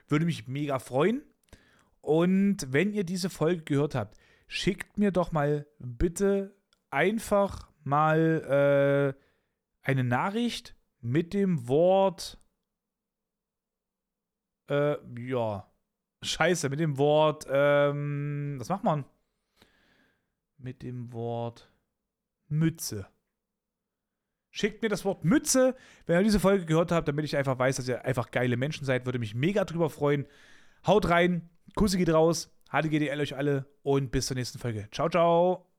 Würde mich mega freuen. Und wenn ihr diese Folge gehört habt, schickt mir doch mal bitte einfach mal äh, eine Nachricht mit dem Wort, äh, ja, scheiße, mit dem Wort, ähm, was macht man? Mit dem Wort Mütze. Schickt mir das Wort Mütze, wenn ihr diese Folge gehört habt, damit ich einfach weiß, dass ihr einfach geile Menschen seid. Würde mich mega drüber freuen. Haut rein, Kussi geht raus, HDGDL euch alle und bis zur nächsten Folge. Ciao, ciao.